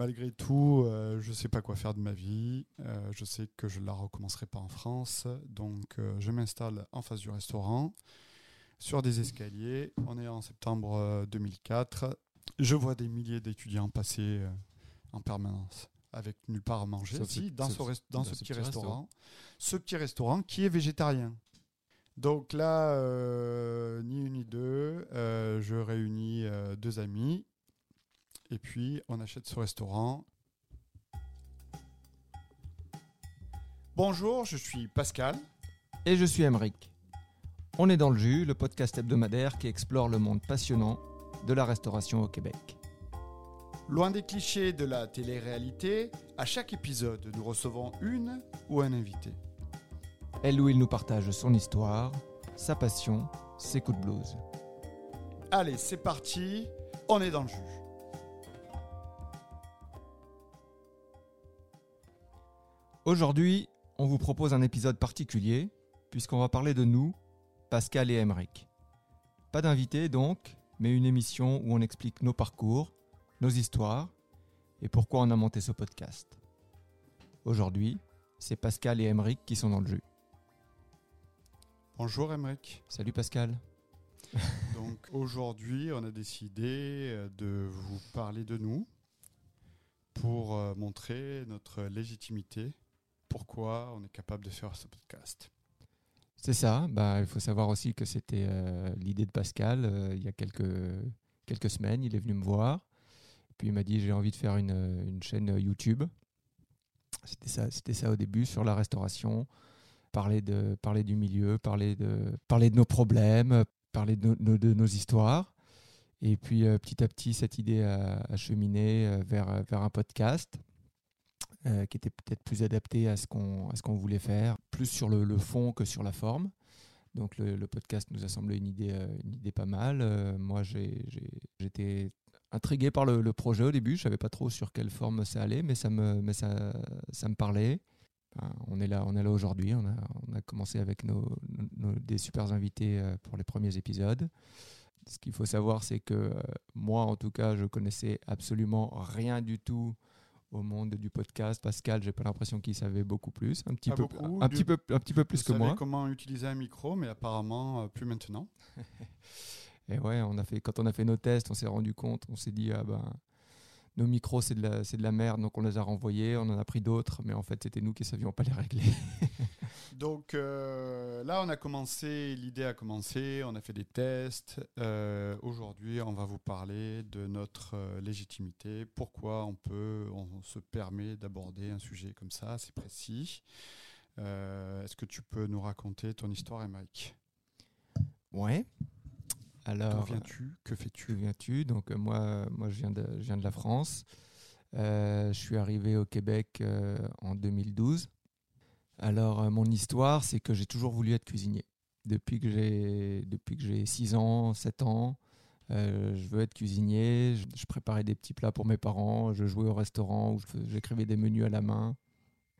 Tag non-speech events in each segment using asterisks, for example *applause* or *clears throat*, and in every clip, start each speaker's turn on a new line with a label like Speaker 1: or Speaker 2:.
Speaker 1: Malgré tout, euh, je ne sais pas quoi faire de ma vie. Euh, je sais que je ne la recommencerai pas en France. Donc, euh, je m'installe en face du restaurant, sur des escaliers. On est en septembre 2004. Je vois des milliers d'étudiants passer en permanence avec nulle part à manger. dans, ce, dans, ce, petit, restaurant. Ce petit restaurant qui est végétarien. Donc là, ni une ni deux, je réunis deux amis et puis, on achète ce restaurant. Bonjour, je suis Pascal.
Speaker 2: Et je suis Emeric. On est dans le jus, le podcast hebdomadaire qui explore le monde passionnant de la restauration au Québec.
Speaker 1: Loin des clichés de la télé-réalité, à chaque épisode, nous recevons une ou un invité.
Speaker 2: Elle ou il nous partage son histoire, sa passion, ses coups de blues.
Speaker 1: Allez, c'est parti, on est dans le jus.
Speaker 2: Aujourd'hui, on vous propose un épisode particulier, puisqu'on va parler de nous, Pascal et Emeric. Pas d'invité donc, mais une émission où on explique nos parcours, nos histoires et pourquoi on a monté ce podcast. Aujourd'hui, c'est Pascal et Emeric qui sont dans le jeu.
Speaker 1: Bonjour Emeric.
Speaker 2: Salut Pascal. *laughs*
Speaker 1: donc aujourd'hui, on a décidé euh, de vous parler de nous pour euh, montrer notre légitimité pourquoi on est capable de faire ce podcast.
Speaker 2: C'est ça. Bah, il faut savoir aussi que c'était euh, l'idée de Pascal euh, il y a quelques, quelques semaines. Il est venu me voir. Puis il m'a dit j'ai envie de faire une, une chaîne YouTube. C'était ça, c'était ça au début sur la restauration. Parler, de, parler du milieu, parler de, parler de nos problèmes, parler de, de nos histoires. Et puis euh, petit à petit, cette idée a, a cheminé vers, vers un podcast. Euh, qui était peut-être plus adapté à ce qu'on qu'on voulait faire, plus sur le, fond que sur la forme. Donc le, podcast nous a semblé une idée, euh, une idée pas mal. Euh, moi, j'étais intrigué par le, projet au début. Je savais pas trop sur quelle forme ça allait, mais ça me, mais ça, ça me parlait. on est là, on est là aujourd'hui. On a, on a commencé avec nos, des super invités pour les premiers épisodes. Ce qu'il faut savoir, c'est que moi, en tout cas, je connaissais absolument rien du tout au monde du podcast. Pascal, j'ai pas l'impression qu'il savait beaucoup plus, un petit, peu, un, petit peu, un petit peu plus que moi.
Speaker 1: comment utiliser un micro, mais apparemment euh, plus maintenant. *laughs*
Speaker 2: Et ouais, on a fait, quand on a fait nos tests, on s'est rendu compte, on s'est dit, ah ben, nos micros, c'est de, la, de la merde, donc on les a renvoyés, on en a pris d'autres, mais en fait, c'était nous qui savions pas les régler. *laughs*
Speaker 1: donc euh, là, on a commencé, l'idée a commencé, on a fait des tests. Euh, aujourd'hui, on va vous parler de notre euh, légitimité, pourquoi on peut, on se permet d'aborder un sujet comme ça, c'est précis. Est-ce que tu peux nous raconter ton histoire, Mike
Speaker 2: Ouais.
Speaker 1: Alors, D'où viens-tu? Que fais-tu?
Speaker 2: Viens-tu? Donc moi, moi je viens de, je viens de la France. Je suis arrivé au Québec en 2012. Alors mon histoire, c'est que j'ai toujours voulu être cuisinier. Depuis que j'ai depuis que j'ai 6 ans, 7 ans, je veux être cuisinier. Je, préparais des petits plats pour mes parents. Je jouais au restaurant où j'écrivais des menus à la main.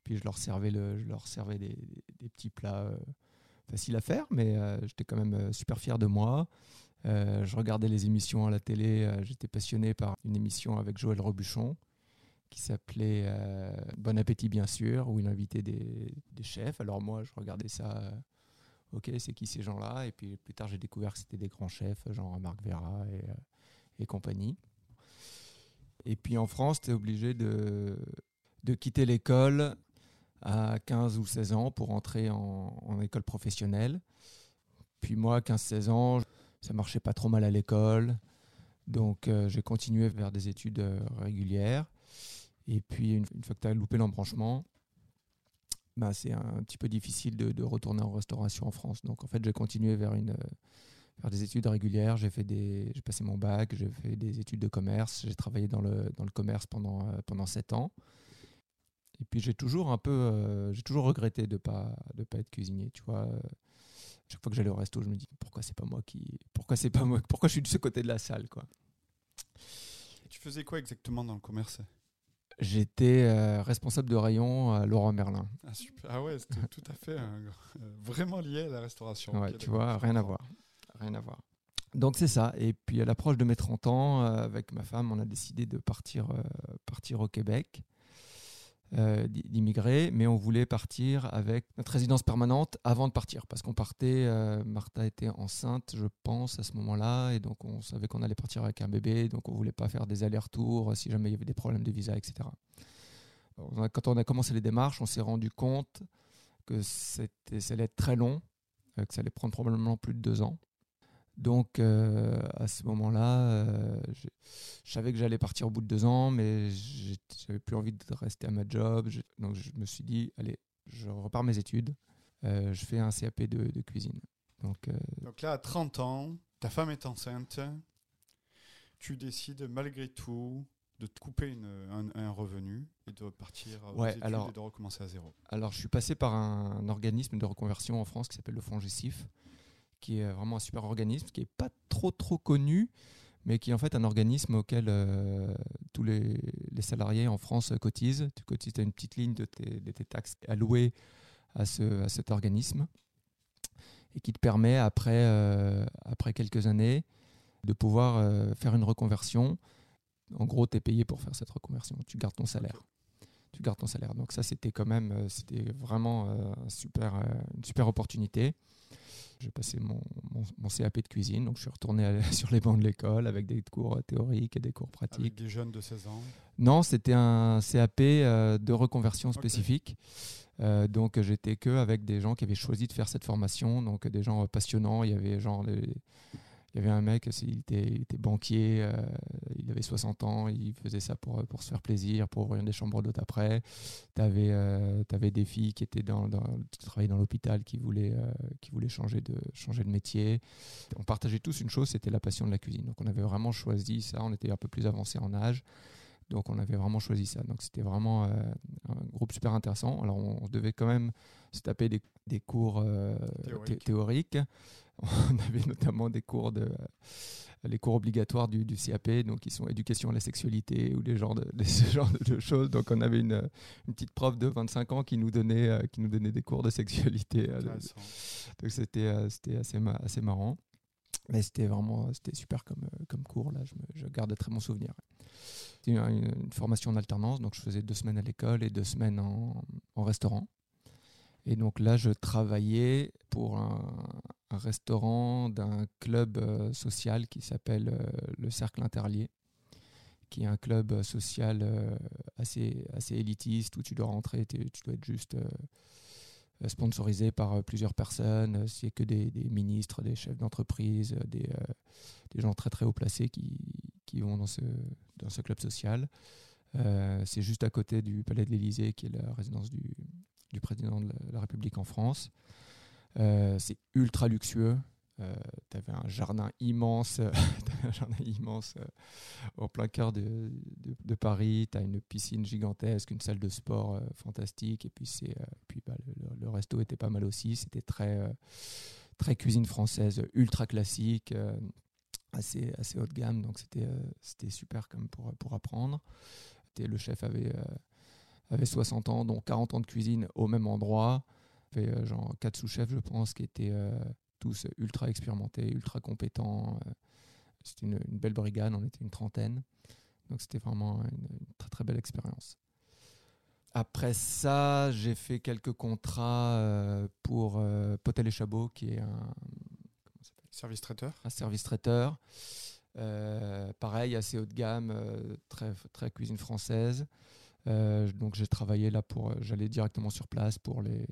Speaker 2: Puis je leur servais le, je leur servais des, petits plats faciles à faire, mais j'étais quand même super fier de moi. Euh, je regardais les émissions à la télé. Euh, j'étais passionné par une émission avec Joël Robuchon qui s'appelait euh, Bon Appétit, bien sûr, où il invitait des, chefs. Alors moi, je regardais ça. ok, c'est qui ces gens-là? Et puis plus tard, j'ai découvert que c'était des grands chefs, genre Marc Vera et, et compagnie. Et puis en France, tu es obligé de, de quitter l'école à 15 ou 16 ans pour entrer en, en école professionnelle. Puis moi, 15-16 ans, ça marchait pas trop mal à l'école. Donc euh, j'ai continué vers des études euh, régulières. Et puis une, fois que tu as loupé l'embranchement, bah, c'est un, petit peu difficile de, retourner en restauration en France. Donc en fait j'ai continué vers, une, vers des études régulières. J'ai passé mon bac, j'ai fait des études de commerce. J'ai travaillé dans le, dans le commerce pendant, euh, pendant 7 ans. Et puis j'ai toujours j'ai toujours regretté de pas de pas être cuisinier, tu vois chaque fois que j'allais au resto, je me dis pourquoi c'est pas moi qui, pourquoi c'est pas moi, pourquoi je suis de ce côté de la salle, quoi.
Speaker 1: Tu faisais quoi exactement dans le commerce?
Speaker 2: J'étais euh, responsable de rayon à Laurent Merlin.
Speaker 1: Ah, super. ah ouais, c'était tout à fait euh, vraiment lié à la restauration.
Speaker 2: Ouais, tu vois, rien à voir, rien à voir. Donc c'est ça. Et puis à l'approche de mes 30 ans, euh, avec ma femme, on a décidé de partir, euh, partir au Québec, euh, d'i- d'immigrer, mais on voulait partir avec notre résidence permanente avant de partir, parce qu'on partait, euh, Martha était enceinte, je pense, à ce moment-là, et donc on savait qu'on allait partir avec un bébé, donc on voulait pas faire des allers-retours si jamais il y avait des problèmes de visa, etc. Quand on a commencé les démarches, on s'est rendu compte que ça allait être très long, euh, que ça allait prendre probablement plus de deux ans. Donc euh, à ce moment-là, euh, je savais que j'allais partir au bout de deux ans, mais j'avais plus envie de rester à ma job. Je- donc je me suis dit, allez, je repars mes études, euh, je fais un CAP de, de cuisine. Donc
Speaker 1: Donc là, à 30 ans, ta femme est enceinte, tu décides malgré tout de te couper une- un, un revenu et de partir aux
Speaker 2: Ouais,
Speaker 1: études
Speaker 2: alors-
Speaker 1: et de recommencer à zéro.
Speaker 2: Alors, je suis passé par un, organisme de reconversion en France qui s'appelle le Fonds Gessif, qui est vraiment un super organisme, qui est pas trop trop connu, mais qui est en fait un organisme auquel euh, tous les, salariés en France cotisent. Tu cotises, tu une petite ligne de tes, de tes taxes allouées à, ce, à cet organisme et qui te permet, après, euh, après quelques années, de pouvoir euh, faire une reconversion. En gros, tu es payé pour faire cette reconversion. Tu gardes ton salaire tu gardes ton salaire. Donc ça, c'était quand même, euh, c'était vraiment euh, super, euh, une super opportunité. J'ai passé mon, mon, mon CAP de cuisine, donc je suis retourné à- *laughs* sur les bancs de l'école avec des cours théoriques et des cours
Speaker 1: Avec
Speaker 2: pratiques.
Speaker 1: des jeunes de 16 ans?
Speaker 2: Non, c'était un CAP euh, de reconversion spécifique. Donc j'étais que avec des gens qui avaient choisi de faire cette formation, donc des gens passionnants. Il y avait genre il y avait un mec, il était, banquier, euh, il avait 60 ans, il faisait ça pour, pour se faire plaisir, pour ouvrir des chambres d'hôtes après. Tu avais, des filles qui étaient dans, qui travaillaient dans l'hôpital, qui voulaient, euh, qui voulaient changer, de, changer de métier. On partageait tous une chose, c'était la passion de la cuisine. Donc on avait vraiment choisi ça, on était un peu plus avancé en âge. Donc on avait vraiment choisi ça. Donc c'était vraiment euh, un groupe super intéressant. Alors on, on devait quand même se taper des, des cours euh,
Speaker 1: Théoriques.
Speaker 2: thé- théoriques. *laughs* On avait notamment des cours de les cours obligatoires du, du CAP, donc qui sont éducation à la sexualité ou des genres de, *laughs* des- ce genre de choses. Donc on avait une, une petite prof de 25 ans qui nous donnait, euh, qui nous donnait des cours de sexualité. euh, donc c'était euh, c'était assez, ma- assez marrant. Mais c'était vraiment c'était super comme, euh, comme cours. Là, je, me- je garde de très bons souvenirs. C'était une, formation en alternance, donc je faisais deux semaines à l'école et deux semaines en, restaurant. Et donc là, je travaillais pour un, restaurant d'un club euh, social qui s'appelle euh, le Cercle Interlié, qui est un club euh, social assez, assez élitiste où tu dois rentrer, tu dois être juste sponsorisé par euh, plusieurs personnes. Euh, C'est que des, ministres, des chefs d'entreprise, euh, des, euh, gens très très haut placés qui, qui vont dans ce, dans ce club social. Euh, c'est juste à côté du Palais de l'Élysée, qui est la résidence du, du président de la, République en France. Euh, c'est ultra luxueux. Tu avais un jardin immense, euh, *laughs* un jardin immense euh, au plein cœur de, de- Paris. Tu as une piscine gigantesque, une salle de sport euh, fantastique. Et puis, c'est, euh, puis bah, le, resto était pas mal aussi. C'était très, euh, très cuisine française, ultra classique, euh, assez, assez haut de gamme. Donc, c'était, euh, super comme pour, pour apprendre. Le chef avait, euh, avait 60 ans, dont 40 ans de cuisine au même endroit. Il y avait euh, genre 4 sous-chefs, je pense, qui étaient euh, tous ultra expérimentés, ultra compétents. euh. C'était une, une belle brigade, on était une trentaine. Donc c'était vraiment une, une très très belle expérience. Après ça, j'ai fait quelques contrats euh, pour euh, Potel et Chabot, qui est un,
Speaker 1: Service traiteur
Speaker 2: un service traiteur. Euh, pareil, assez haut de gamme, très, très cuisine française. Euh, donc j'ai travaillé là pour, j'allais directement sur place pour les,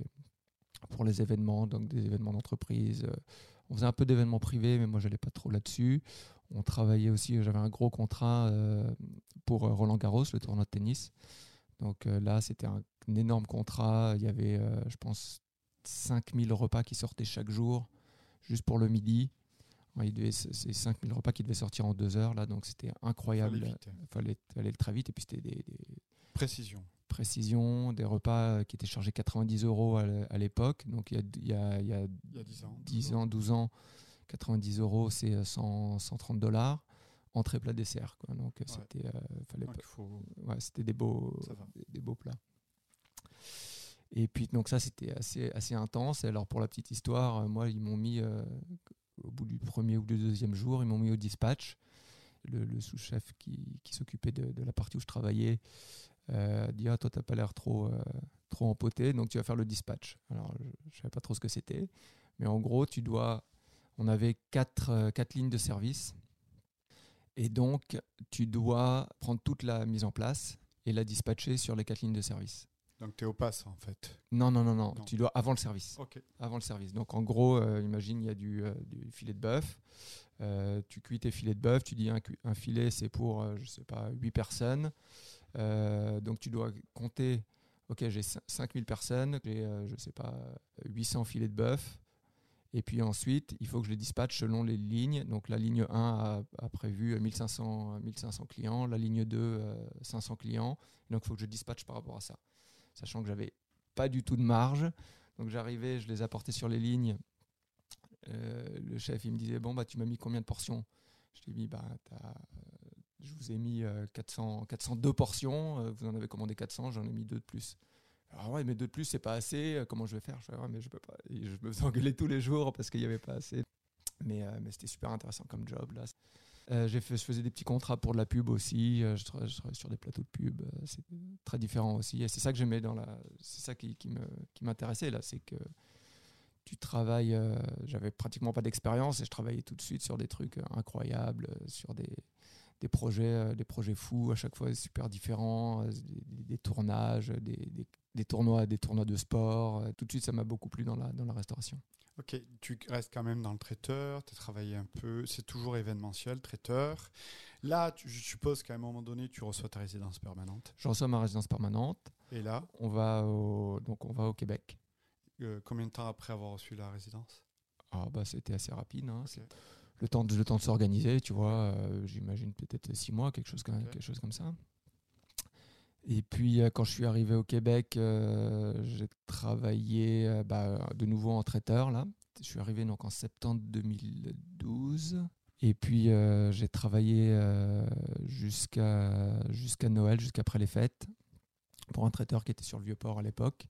Speaker 2: pour les événements, donc des événements d'entreprise. Euh, On faisait un peu d'événements privés, mais moi j'allais pas trop là-dessus. On travaillait aussi, j'avais un gros contrat euh, pour euh, Roland Garros, le tournoi de tennis. Donc là, c'était un, un énorme contrat. Il y avait, je pense, 5000 repas qui sortaient chaque jour, juste pour le midi. Ouais, il devait- c'est c'est 5000 repas qui devaient sortir en deux heures, là, donc c'était incroyable.
Speaker 1: Fallait
Speaker 2: fallait, fallait très vite, et puis c'était des, des
Speaker 1: Précision.
Speaker 2: Précisions, des repas euh, qui étaient chargés 90 euros à l'é- à l'époque. Donc il y a, il y a- il y a
Speaker 1: Il y a 10 ans.
Speaker 2: 10 ans, 12 ans, 90 euros, c'est euh, 100, 130 dollars. Entrée, plat, dessert. Quoi. Donc euh,
Speaker 1: Ouais.
Speaker 2: c'était euh, fallait
Speaker 1: Donc,
Speaker 2: pas-
Speaker 1: il faut...
Speaker 2: ouais, c'était des beaux, des, des beaux plats. Et puis donc ça c'était assez assez intense. Et alors pour la petite histoire, euh, moi ils m'ont mis euh, au bout du premier ou du deuxième jour, ils m'ont mis au dispatch. Le, le sous-chef qui, qui s'occupait de, de la partie où je travaillais euh, dit ah toi t'as pas l'air trop euh, trop empoté donc tu vas faire le dispatch alors je, je savais pas trop ce que c'était mais en gros tu dois on avait quatre, euh, quatre lignes de service et donc tu dois prendre toute la mise en place et la dispatcher sur les quatre lignes de service
Speaker 1: Donc tu es au pass en fait.
Speaker 2: non non non non,
Speaker 1: Non.
Speaker 2: tu dois avant le service
Speaker 1: Ok.
Speaker 2: avant le service. Donc en gros, euh, imagine il y a du, du filet de bœuf. Tu cuis tes filets de bœuf, tu dis un, un filet c'est pour, je sais pas, 8 personnes. Euh, donc tu dois compter, ok j'ai cin- 5000 personnes, j'ai, euh, je sais pas, 800 filets de bœuf. Et puis ensuite, il faut que je les dispatche selon les lignes. Donc la ligne 1 a, a prévu 1500, 1500 clients, la ligne 2 euh, 500 clients. Donc il faut que je dispatche par rapport à ça. Sachant que j'avais pas du tout de marge. Donc j'arrivais, je les apportais sur les lignes. Euh, le chef, il me disait Bon, bah, tu m'as mis combien de portions? Je lui ai mis bah, t'as, Je vous ai mis euh, 400, 402 portions. euh, vous en avez commandé 400, j'en ai mis deux de plus. Alors, ouais, mais deux de plus, c'est pas assez. euh, Comment je vais faire? Je Ouais, mais je peux pas. Je me faisais engueuler tous les jours parce qu'il n'y avait pas assez. Mais, euh, c'était super intéressant comme job. Là. Euh, je faisais des petits contrats pour de la pub aussi. euh, je, tra- je travaillais sur des plateaux de pub. euh, c'est très différent aussi. Et c'est ça que j'aimais dans la. C'est ça qui, qui m'intéressait là. C'est que tu travailles. euh, J'avais pratiquement pas d'expérience et je travaillais tout de suite sur des trucs euh, incroyables, euh, sur des, des projets, euh, des projets fous à chaque fois super différents, euh, des, des tournages, des, des, tournois, des tournois de sport. euh, Tout de suite, ça m'a beaucoup plu dans la, dans la restauration.
Speaker 1: Ok, tu restes quand même dans le traiteur, tu as travaillé un peu, c'est toujours événementiel, traiteur. Là, tu- je suppose qu'à un moment donné, tu reçois ta résidence permanente.
Speaker 2: Je reçois ma résidence permanente.
Speaker 1: Et là,
Speaker 2: On va au, donc on va au Québec.
Speaker 1: euh, combien de temps après avoir reçu la résidence?
Speaker 2: Ah bah c'était assez rapide. hein. Le temps de, le temps de s'organiser, tu vois. euh, J'imagine peut-être six mois, quelque chose, comme,
Speaker 1: Ok.
Speaker 2: quelque chose comme ça. Et puis euh, quand je suis arrivé au Québec, euh, j'ai travaillé bah, de nouveau en traiteur là. Je suis arrivé donc en septembre 2012. Et puis euh, j'ai travaillé jusqu'à jusqu'à Noël, jusqu'après les fêtes, pour un traiteur qui était sur le vieux port à l'époque.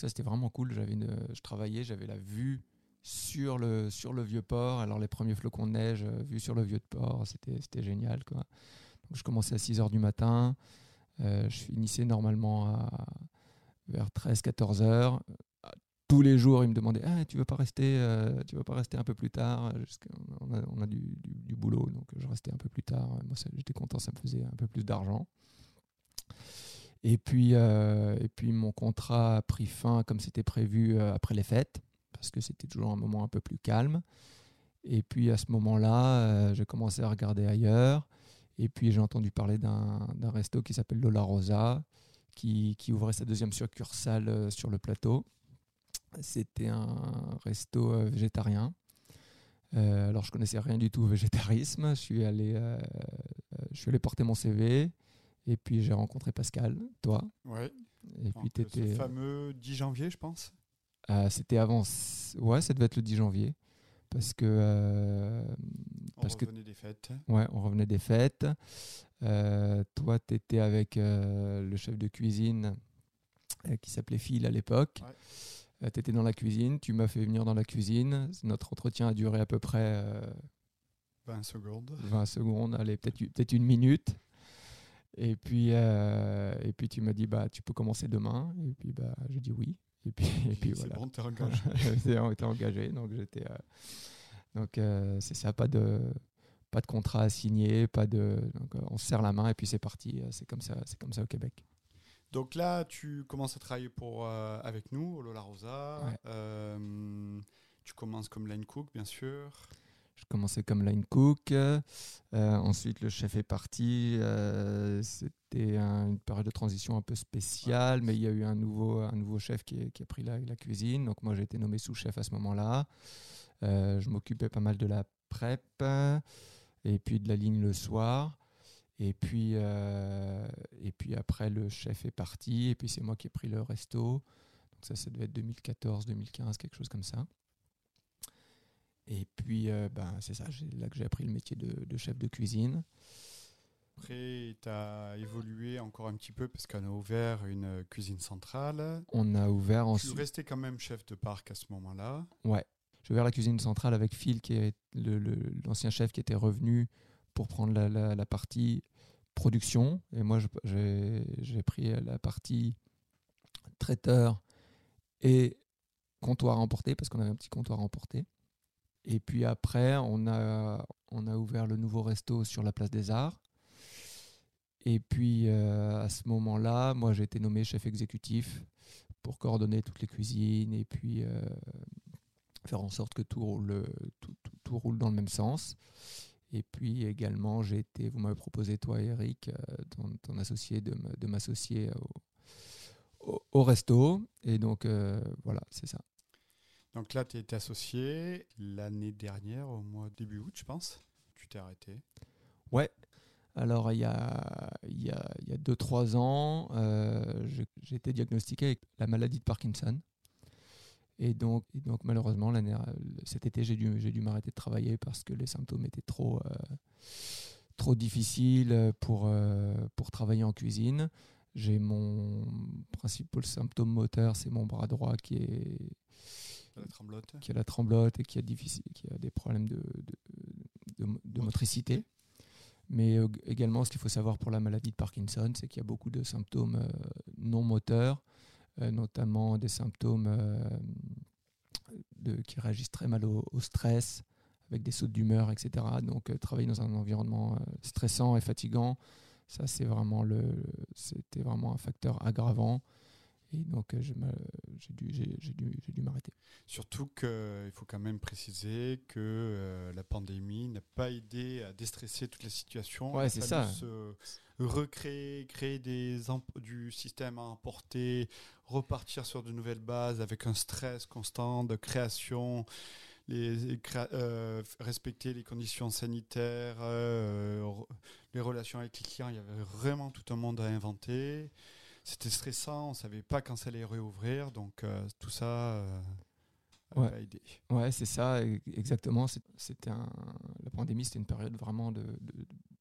Speaker 2: Ça c'était vraiment cool. J'avais je travaillais, j'avais la vue sur le, sur le vieux port. Alors les premiers flocons de neige euh, vus sur le vieux port, c'était génial. Quoi. Donc, je commençais à 6 heures du matin. Euh, je finissais normalement à, vers 13-14 heures. Euh, Tous les jours, ils me demandaient ah, Tu veux euh, veux pas rester un peu plus tard On a, a du, boulot, donc je restais un peu plus tard. Moi, j'étais content, ça me faisait un peu plus d'argent. Et puis, euh, et puis, mon contrat a pris fin comme c'était prévu après les fêtes, parce que c'était toujours un moment un peu plus calme. Et puis, à ce moment-là, euh, j'ai commencé à regarder ailleurs. Et puis j'ai entendu parler d'un resto qui s'appelle Lola Rosa, qui, qui ouvrait sa deuxième succursale euh, sur le plateau. C'était un resto euh, végétarien. Euh, alors je connaissais rien du tout au végétarisme. Je suis allé, euh, je suis allé porter mon CV. Et puis j'ai rencontré Pascal, toi.
Speaker 1: Ouais.
Speaker 2: Et puis étais.
Speaker 1: fameux 10 janvier, je pense.
Speaker 2: Euh, C'était avant. Ouais, ça devait être le 10 janvier. Parce que. euh,
Speaker 1: On
Speaker 2: Parce que-
Speaker 1: revenait des fêtes.
Speaker 2: Ouais, on revenait des fêtes. Euh, toi, tu étais avec le chef de cuisine qui s'appelait Phil à l'époque.
Speaker 1: Ouais.
Speaker 2: tu étais dans la cuisine, tu m'as fait venir dans la cuisine. Notre entretien a duré à peu près euh,
Speaker 1: 20 secondes.
Speaker 2: 20 secondes, allez, peut-être peut une minute. Et puis, euh, et puis tu m'as dit, bah, tu peux commencer demain. Et puis, bah, j'ai dit oui. Et puis, et puis
Speaker 1: C'est
Speaker 2: voilà.
Speaker 1: bon, t'es engagé. *laughs*
Speaker 2: En- été engagé, donc j'étais. euh, donc euh, c'est ça, pas de pas de contrat à signer, pas de. Donc euh, on se serre la main et puis c'est parti. C'est comme ça, c'est comme ça au Québec.
Speaker 1: Donc là, tu commences à travailler pour, euh, avec nous, au Lola Rosa.
Speaker 2: Ouais.
Speaker 1: Euh, tu commences comme line cook, bien sûr.
Speaker 2: Je commençais comme line cook. euh, ensuite, le chef est parti. euh, C'était un- une période de transition un peu spéciale, mais il y a eu un nouveau, un nouveau chef qui, est- qui a pris la, la cuisine. Donc, moi, j'ai été nommé sous-chef à ce moment-là. Euh, je m'occupais pas mal de la prep et puis de la ligne le soir. Et puis, euh, et puis après, le chef est parti. Et puis, c'est moi qui ai pris le resto. Donc, ça, ça devait être 2014, 2015, quelque chose comme ça. Et puis, euh, ben, c'est ça, là que j'ai appris le métier de, de chef de cuisine.
Speaker 1: Après, tu as évolué encore un petit peu parce qu'on a ouvert une euh, cuisine centrale.
Speaker 2: On a ouvert
Speaker 1: Tu
Speaker 2: ensuite.
Speaker 1: restais quand même chef de parc à ce moment-là.
Speaker 2: Ouais. j'ai ouvert la cuisine centrale avec Phil, qui est l'ancien chef qui était revenu pour prendre la, partie production. Et moi, j'ai pris la partie traiteur et comptoir à emporter, parce qu'on avait un petit comptoir à emporter. Et puis après, on a, on a ouvert le nouveau resto sur la place des Arts. Et puis euh, à ce moment-là, moi j'ai été nommé chef exécutif pour coordonner toutes les cuisines et puis euh, faire en sorte que tout roule, tout, tout, roule dans le même sens. Et puis également, j'ai été, vous m'avez proposé, toi Eric, euh, ton, associé, de m'associer au, au, resto. Et donc voilà, c'est ça.
Speaker 1: Donc là, tu été associé l'année dernière, au mois début août, je pense. Tu t'es arrêté.
Speaker 2: Ouais, alors, il y a 2-3 ans, euh, j'ai été diagnostiqué avec la maladie de Parkinson. Et donc, donc malheureusement, cet été, j'ai dû, dû m'arrêter de travailler parce que les symptômes étaient trop, euh, trop difficiles pour, euh, pour travailler en cuisine. J'ai mon principal symptôme moteur, c'est mon bras droit qui est
Speaker 1: la tremblote.
Speaker 2: qui a la tremblote et qui a, difficile, qui a des problèmes de, de, de motricité. Mais euh, également, ce qu'il faut savoir pour la maladie de Parkinson, c'est qu'il y a beaucoup de symptômes euh, non moteurs, euh, notamment des symptômes qui réagissent très mal au, stress, avec des sautes d'humeur, etc. Donc, travailler dans un environnement stressant et fatigant, ça, c'est vraiment le, c'était vraiment un facteur aggravant. Et donc, euh, j'ai dû, dû, dû m'arrêter.
Speaker 1: Surtout qu'il faut quand même préciser que euh, la pandémie n'a pas aidé à déstresser toute la situation.
Speaker 2: Ouais, c'est ça.
Speaker 1: Se recréer, créer des du système à importer, repartir sur de nouvelles bases avec un stress constant de création. Les, euh, respecter les conditions sanitaires, les relations avec les clients, il y avait vraiment tout un monde à inventer c'était stressant, on savait pas quand ça allait réouvrir, donc euh, tout ça euh,
Speaker 2: a aidé. Ouais, c'est ça, exactement. C'était la pandémie, c'était une période vraiment de,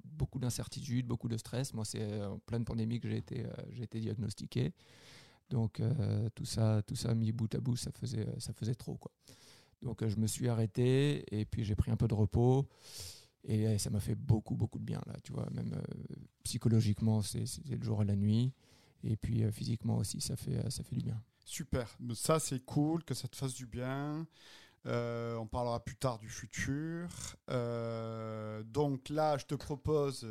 Speaker 2: beaucoup d'incertitudes, beaucoup de stress. Moi, c'est en pleine pandémie que j'ai été, euh, j'ai été diagnostiqué. Donc tout ça, tout ça mis bout à bout, ça faisait, ça faisait trop quoi. Donc je me suis arrêté et puis j'ai pris un peu de repos. Et ça m'a fait beaucoup, beaucoup de bien, là, tu vois. Même psychologiquement, c'est le jour et la nuit. Et puis euh, physiquement aussi, ça fait, euh, ça fait du bien.
Speaker 1: Super. Ça, c'est cool que ça te fasse du bien. Euh, on parlera plus tard du futur. donc là, je te propose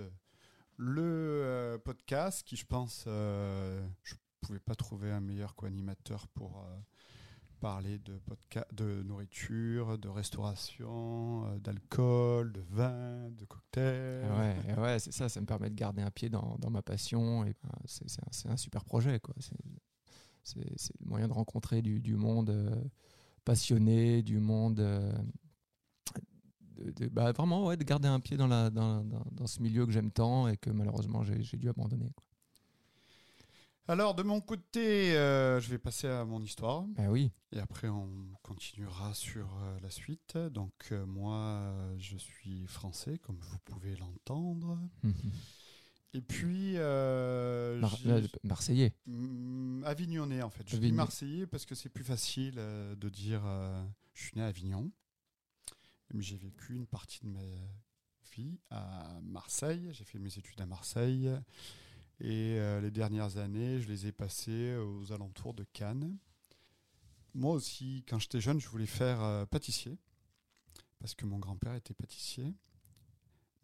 Speaker 1: le podcast qui, je pense, je ne pouvais pas trouver un meilleur co-animateur pour parler de, de nourriture, de restauration, euh, d'alcool, de vin, de cocktails.
Speaker 2: Ouais, ouais c'est ça, ça me permet de garder un pied dans, dans ma passion. et ben, C'est un, super projet. C'est le moyen de rencontrer du, du monde euh, passionné, du monde... Euh, de, bah, vraiment, ouais, de garder un pied dans, la, dans, dans ce milieu que j'aime tant et que malheureusement j'ai dû abandonner. Quoi.
Speaker 1: Alors, de mon côté, euh, je vais passer à mon histoire.
Speaker 2: Ben oui.
Speaker 1: Et après, on continuera sur euh, la suite. Donc, euh, moi, je suis français, comme vous pouvez l'entendre. *laughs* Et puis.
Speaker 2: Marseillais.
Speaker 1: Mm, Avignonnais, en fait. Je dis Marseillais parce que c'est plus facile de dire je suis né à Avignon. Mais j'ai vécu une partie de ma vie à Marseille. J'ai fait mes études à Marseille. Et euh, les dernières années, je les ai passées aux alentours de Cannes. Moi aussi, quand j'étais jeune, je voulais faire euh, pâtissier, parce que mon grand-père était pâtissier.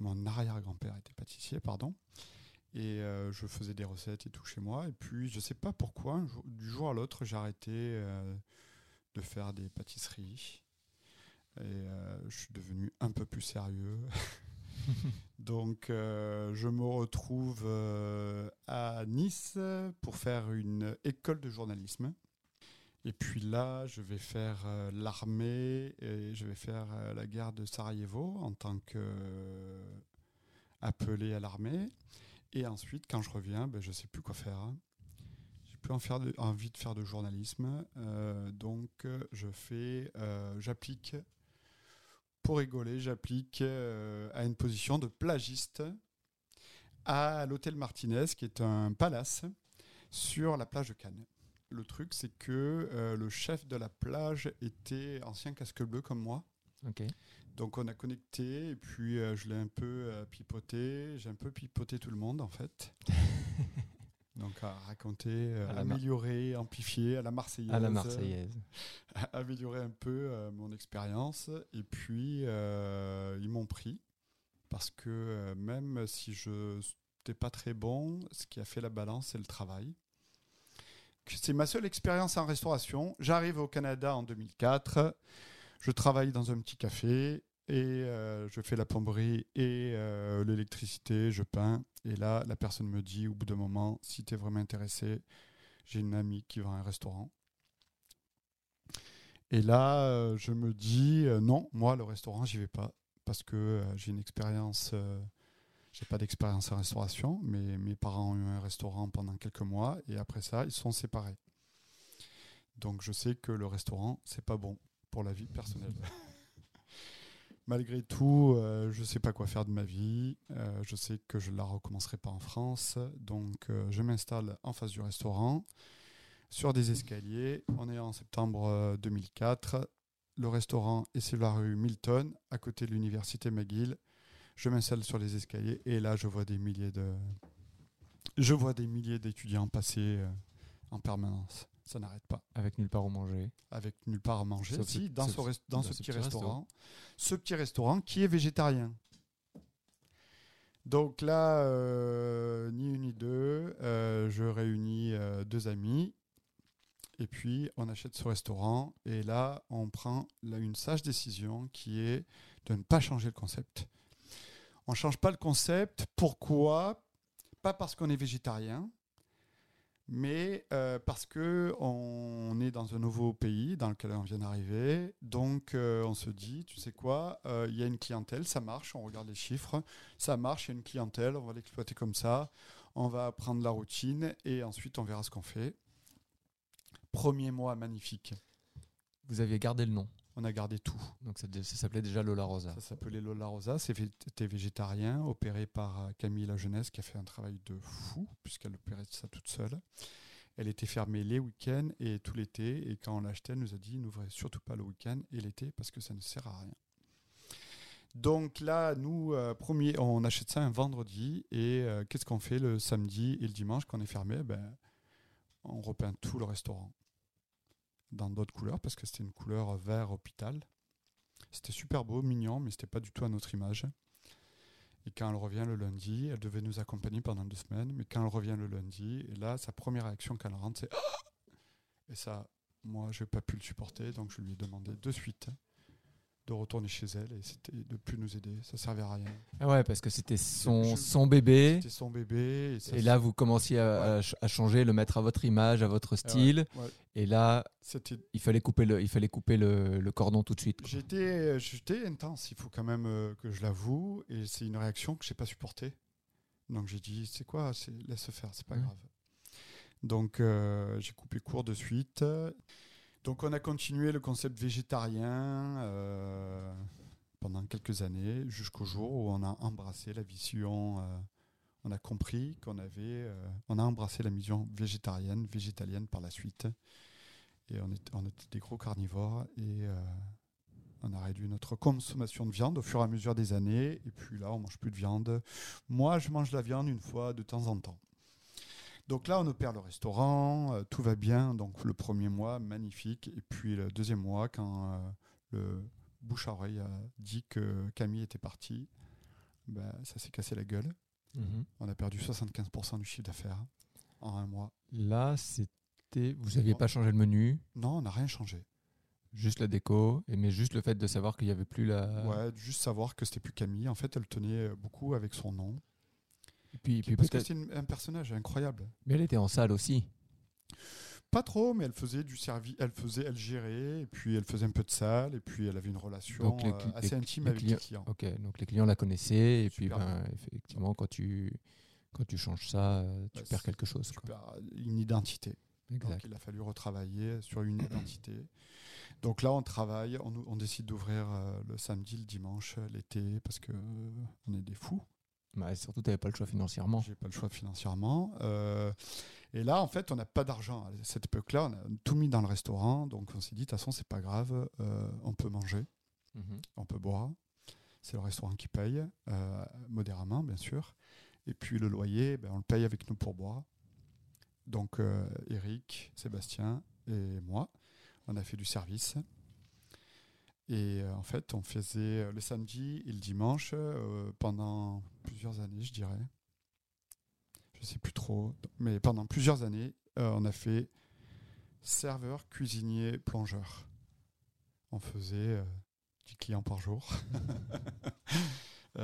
Speaker 1: Mon arrière-grand-père était pâtissier, pardon. Et euh, je faisais des recettes et tout chez moi. Et puis, je ne sais pas pourquoi, du jour à l'autre, j'ai arrêté de faire des pâtisseries. Et je suis devenu un peu plus sérieux. *laughs* *laughs* Donc, euh, je me retrouve euh, à Nice pour faire une école de journalisme. Et puis là, je vais faire euh, l'armée et je vais faire la guerre de Sarajevo en tant qu'appelé à l'armée. Et ensuite, quand je reviens, ben, je ne sais plus quoi faire. J'ai plus envie de faire de journalisme. donc, je fais, j'applique pour rigoler, j'applique euh, à une position de plagiste à l'hôtel Martinez, qui est un palace sur la plage de Cannes. le truc, c'est que euh, le chef de la plage était ancien casque bleu comme moi. Donc on a connecté et puis euh, je l'ai un peu euh, pipoté. J'ai un peu pipoté tout le monde en fait. *laughs* Donc à raconter, euh,
Speaker 2: À
Speaker 1: améliorer, amplifier à la Marseillaise.
Speaker 2: À la Marseillaise. *laughs*
Speaker 1: améliorer un peu euh, mon expérience. Et puis, euh, ils m'ont pris. Parce que même si je n'étais pas très bon, ce qui a fait la balance, c'est le travail. C'est ma seule expérience en restauration. J'arrive au Canada en 2004. Je travaille dans un petit café et euh, je fais la plomberie et euh, l'électricité, je peins. Et là, la personne me dit au bout d'un moment, si tu es vraiment intéressé, j'ai une amie qui va à un restaurant. Et là, euh, je me dis non, moi le restaurant, j'y vais pas parce que j'ai une expérience. j'ai pas d'expérience en restauration, mais mes parents ont eu un restaurant pendant quelques mois et après ça, ils sont séparés. Donc je sais que le restaurant, c'est pas bon pour la vie personnelle. *laughs* Malgré tout, euh, je sais pas quoi faire de ma vie. Euh, je sais que je la recommencerai pas en France, donc euh, je m'installe en face du restaurant sur des escaliers. On est en septembre euh, 2004. Le restaurant est sur la rue Milton, à côté de l'université McGill. Je m'installe sur les escaliers et là, je vois des milliers de, je vois des milliers d'étudiants passer en permanence. Ça n'arrête pas.
Speaker 2: Avec nulle part où manger.
Speaker 1: Avec nulle part à manger.
Speaker 2: Sauf
Speaker 1: si, dans, ce, dans
Speaker 2: dans
Speaker 1: ce
Speaker 2: ce
Speaker 1: petit restaurant. Ce petit restaurant qui est végétarien. Donc là, euh, ni une ni deux, euh, je réunis euh, deux amis. Et puis, on achète ce restaurant. Et là, on prend là, une sage décision qui est de ne pas changer le concept. On ne change pas le concept. Pourquoi? Pas parce qu'on est végétarien, mais euh, parce que on est dans un nouveau pays dans lequel on vient d'arriver. Donc, euh, on se dit, tu sais quoi, euh, il y a une clientèle, ça marche, on regarde les chiffres, ça marche, il y a une clientèle, on va l'exploiter comme ça, on va prendre la routine et ensuite on verra ce qu'on fait. Premier mois magnifique.
Speaker 2: Vous aviez gardé le nom.
Speaker 1: On a gardé tout.
Speaker 2: Donc ça, ça s'appelait déjà Lola Rosa.
Speaker 1: Ça s'appelait Lola Rosa. C'était végétarien, opéré par euh, Camille La Jeunesse, qui a fait un travail de fou, puisqu'elle opérait ça toute seule. Elle était fermée les week-ends et tout l'été. Et quand on l'achetait, elle nous a dit n'ouvrez surtout pas le week-end et l'été, parce que ça ne sert à rien. Donc là, nous, euh, premier, on achète ça un vendredi. Et euh, qu'est-ce qu'on fait le samedi et le dimanche quand on est fermé? Ben, On repeint tout le restaurant dans d'autres couleurs, parce que c'était une couleur vert hôpital. C'était super beau, mignon, mais c'était pas du tout à notre image. Et quand elle revient le lundi, elle devait nous accompagner pendant deux semaines, mais quand elle revient le lundi, et là, sa première réaction quand elle rentre, c'est *gasps* Et ça, moi, je n'ai pas pu le supporter, donc je lui ai demandé de suite de retourner chez elle, et c'était de plus nous aider, ça servait à rien.
Speaker 2: Ah ouais, parce que c'était son, son bébé.
Speaker 1: C'était son bébé, et, ça,
Speaker 2: Et là, vous commenciez à, à ch- à changer, le mettre à votre image, à votre style.
Speaker 1: ouais,
Speaker 2: Et là, il fallait couper le, il fallait couper le, le cordon tout de suite.
Speaker 1: J'étais, j'étais intense, il faut quand même euh, que je l'avoue, et c'est une réaction que j'ai pas supportée. Donc j'ai dit, c'est quoi, laisse faire, c'est pas grave. Donc euh, j'ai coupé court de suite. Donc on a continué le concept végétarien euh, pendant quelques années, jusqu'au jour où on a embrassé la vision. euh, on a compris qu'on avait, euh, on a embrassé la vision végétarienne, végétalienne par la suite. Et on était, on des gros carnivores et on a réduit notre consommation de viande au fur et à mesure des années. Et puis là, on mange plus de viande. Moi, je mange la viande une fois de temps en temps. Donc là, on opère le restaurant, euh, tout va bien. Donc le premier mois, magnifique. Et puis le deuxième mois, quand euh, le bouche à oreille a dit que Camille était partie, ben, ça s'est cassé la gueule.
Speaker 2: Mhm.
Speaker 1: On a perdu 75% du chiffre d'affaires en un mois.
Speaker 2: Là, c'était, vous n'aviez pas changé le menu,
Speaker 1: Non, on n'a rien changé.
Speaker 2: juste la déco, mais juste le fait de savoir qu'il n'y avait plus la.
Speaker 1: Ouais, juste savoir que c'était plus Camille. En fait, elle tenait beaucoup avec son nom.
Speaker 2: Puis, puis
Speaker 1: Parce que c'est un personnage incroyable.
Speaker 2: Mais elle était en salle aussi.
Speaker 1: Pas trop, mais elle faisait du service, elle faisait, elle gérait, et puis elle faisait un peu de salle, et puis elle avait une relation
Speaker 2: Donc, les
Speaker 1: euh, assez
Speaker 2: les-
Speaker 1: intime
Speaker 2: les
Speaker 1: avec
Speaker 2: clients-
Speaker 1: les clients.
Speaker 2: Ok, donc les clients la connaissaient, et puis ben, effectivement, quand tu, quand tu changes ça, euh, tu
Speaker 1: Ouais,
Speaker 2: perds quelque chose. quoi.
Speaker 1: Une identité. Donc
Speaker 2: Exact.
Speaker 1: il a fallu retravailler sur une identité. Donc là, on travaille, on, on décide d'ouvrir euh, le samedi, le dimanche, l'été, parce que euh, on est des fous.
Speaker 2: Bah, surtout, tu n'avais pas le choix financièrement.
Speaker 1: J'ai pas le choix financièrement. Euh, et là, en fait, on n'a pas d'argent. À cette époque-là, on a tout mis dans le restaurant. Donc, on s'est dit, de toute façon, c'est pas grave. euh, on peut manger,
Speaker 2: Mhm.
Speaker 1: on peut boire. C'est le restaurant qui paye, euh, modérément, bien sûr. Et puis, le loyer, ben, on le paye avec nous pour boire. Donc, euh, Eric, Sébastien et moi, on a fait du service. Et euh, en fait, on faisait euh, le samedi et le dimanche euh, pendant plusieurs années, je dirais. Je sais plus trop, mais pendant plusieurs années, on a fait serveur, cuisinier, plongeur. On faisait euh, 10 clients par jour. *laughs*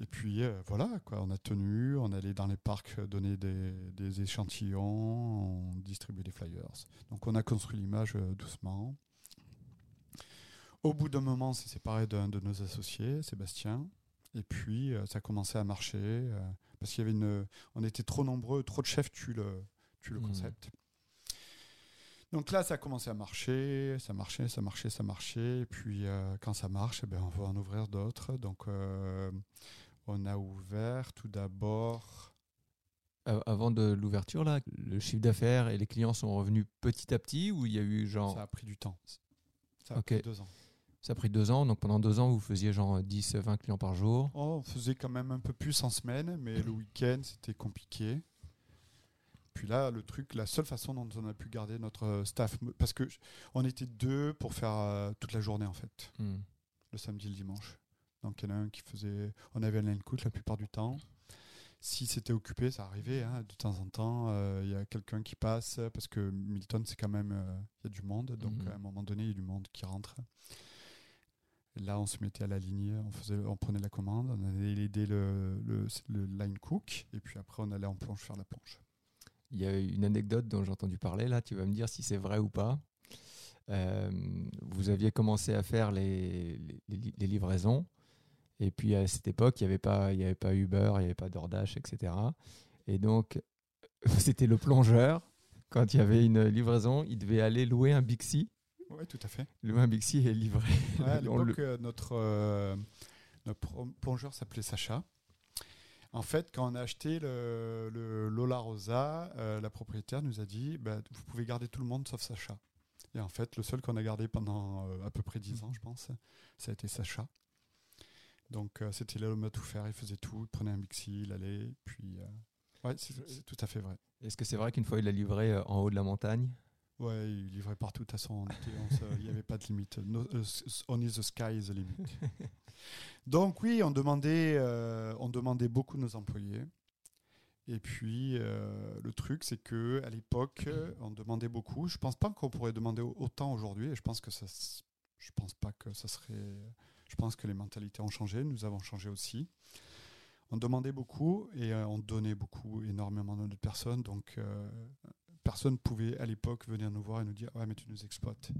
Speaker 1: Et puis voilà, quoi, on a tenu, on allait dans les parcs donner des, échantillons, on distribuait des flyers. Donc on a construit l'image doucement. Au bout d'un moment, on s'est séparé d'un de nos associés, Sébastien. Et puis euh, ça commençait à marcher euh, parce qu'il y avait une, on était trop nombreux, trop de chefs tuent le, tuent le
Speaker 2: Mhm.
Speaker 1: concept. Donc là, ça a commencé à marcher, ça marchait, ça marchait, ça marchait. Et puis euh, quand ça marche, eh ben, on va en ouvrir d'autres. Donc euh, on a ouvert tout d'abord.
Speaker 2: A- Avant de l'ouverture, là, le chiffre d'affaires et les clients sont revenus petit à petit ou il y a eu genre.
Speaker 1: Ça a pris du temps. Ça a pris deux ans.
Speaker 2: Ça a pris deux ans, donc pendant deux ans, vous faisiez genre 10, 20 clients par jour.
Speaker 1: Oh, on faisait quand même un peu plus en semaine, mais le week-end, c'était compliqué. Puis là, le truc, la seule façon dont on a pu garder notre euh, staff, parce que on était deux pour faire euh, toute la journée en fait,
Speaker 2: Hmm.
Speaker 1: le samedi et le dimanche. Donc il y en a un qui faisait, on avait un line cook la plupart du temps. Si c'était occupé, ça arrivait hein, de temps en temps. euh, Il y a quelqu'un qui passe parce que Milton, c'est quand même, euh, il y a du monde, donc
Speaker 2: Mhm.
Speaker 1: à un moment donné, il y a du monde qui rentre. Là, on se mettait à la ligne, on, prenait la commande, on allait aider le, le, line cook, et puis après, on allait en planche faire la planche.
Speaker 2: Il y a une anecdote dont j'ai entendu parler, là, tu vas me dire si c'est vrai ou pas. Euh, vous aviez commencé à faire les, livraisons, et puis à cette époque, il n'y avait, pas- avait pas Uber, il n'y avait pas DoorDash, etc. Et donc, *laughs* c'était le plongeur, quand il y avait une livraison, il devait aller louer un Bixi,
Speaker 1: Oui, tout à fait.
Speaker 2: louer un Bixi et livrer.
Speaker 1: Ouais, à *laughs*
Speaker 2: le-
Speaker 1: l'époque, euh, notre, euh, notre plongeur s'appelait Sacha. En fait, quand on a acheté le, le Lola Rosa, euh, la propriétaire nous a dit bah, Vous pouvez garder tout le monde sauf Sacha. Et en fait, le seul qu'on a gardé pendant euh, à peu près 10 ans, je pense, ça a été Sacha. Donc, c'était l'homme à tout faire. Il faisait tout. Il prenait un Bixi, il allait. Puis, ouais, c'est tout à fait vrai.
Speaker 2: Est-ce que c'est vrai qu'une fois il a livré en haut de la montagne?
Speaker 1: Ouais, il livrait partout. De toute façon, on était- on se- il n'y avait pas de limite. No, uh, s- only the sky is the limit. *laughs* Donc oui, on demandait, euh, on demandait beaucoup nos employés. Et puis euh, le truc, c'est que à l'époque, euh, on demandait beaucoup. Je pense pas qu'on pourrait demander au- autant aujourd'hui. Et je pense que ça, je pense pas que ça serait. Je pense que les mentalités ont changé. Nous avons changé aussi. On demandait beaucoup et euh, on donnait beaucoup, énormément de notre personne. Donc euh, personne ne pouvait à l'époque venir nous voir et nous dire ouais mais tu nous exploites.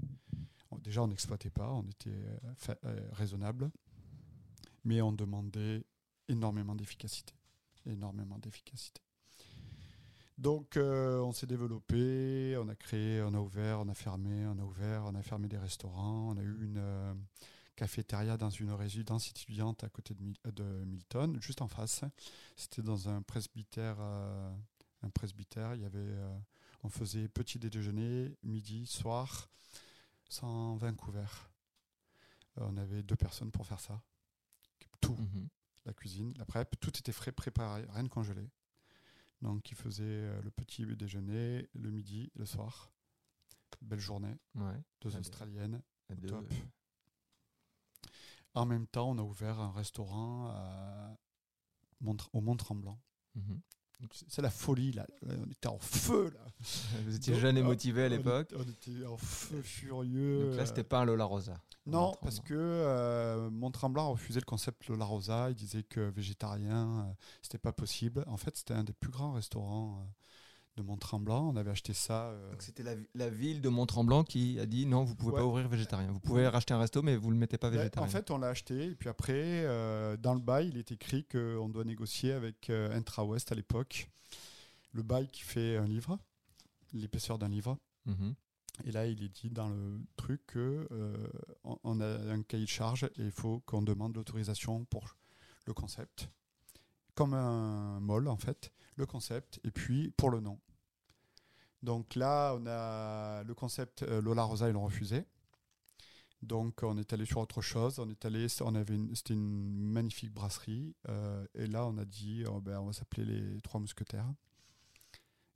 Speaker 1: Déjà on n'exploitait pas, on était euh, euh, raisonnable, mais on demandait énormément d'efficacité, énormément d'efficacité. Donc euh, on s'est développé, on a créé, on a ouvert, on a fermé, on a ouvert, on a fermé des restaurants, on a eu une cafétéria dans une résidence étudiante à côté de, de Milton, juste en face. C'était dans un presbytère, un presbytère. Il y avait, on faisait petit déjeuner, midi, soir, 120 couverts. Euh, on avait deux personnes pour faire ça. Tout,
Speaker 2: Mhm.
Speaker 1: la cuisine, la prep, tout était frais préparé, rien de congelé. Donc, ils faisaient euh, le petit déjeuner, le midi, le soir. Belle journée,
Speaker 2: Ouais.
Speaker 1: deux Australiennes.
Speaker 2: deux.
Speaker 1: top. En même temps, on a ouvert un restaurant à Mont- au Mont-Tremblant.
Speaker 2: Mhm.
Speaker 1: C'est la folie, là. Là, On était en feu, là. *laughs*
Speaker 2: Vous étiez jeune et
Speaker 1: on-
Speaker 2: motivé à l'époque.
Speaker 1: On était en feu furieux.
Speaker 2: Donc là, c'était
Speaker 1: euh,
Speaker 2: pas un Lola Rosa.
Speaker 1: Non, parce que euh, Mont-Tremblant refusé le concept Lola Rosa. Il disait que végétarien, euh, c'était pas possible. En fait, c'était un des plus grands restaurants euh, de Mont-Tremblant. On avait acheté ça. euh,
Speaker 2: Donc c'était la, la ville de Mont-Tremblant qui a dit non, vous pouvez
Speaker 1: Ouais.
Speaker 2: pas ouvrir végétarien. Vous pouvez racheter un resto, mais vous le mettez pas végétarien.
Speaker 1: en fait, on l'a acheté et puis après, euh, dans le bail, il est écrit qu'on doit négocier avec euh, Intra-West à l'époque. Le bail qui fait un livre, l'épaisseur d'un livre.
Speaker 2: Mhm.
Speaker 1: Et là, il est dit dans le truc que on- a un cahier de charge et il faut qu'on demande l'autorisation pour le concept. comme un mol en fait, le concept, et puis pour le nom. Donc là, on a le concept euh, Lola Rosa, ils l'ont refusé. Donc on est allé sur autre chose. On est allé, on avait, c'était une magnifique brasserie. euh, et là, on a dit, oh, ben, on va s'appeler les Trois Mousquetaires.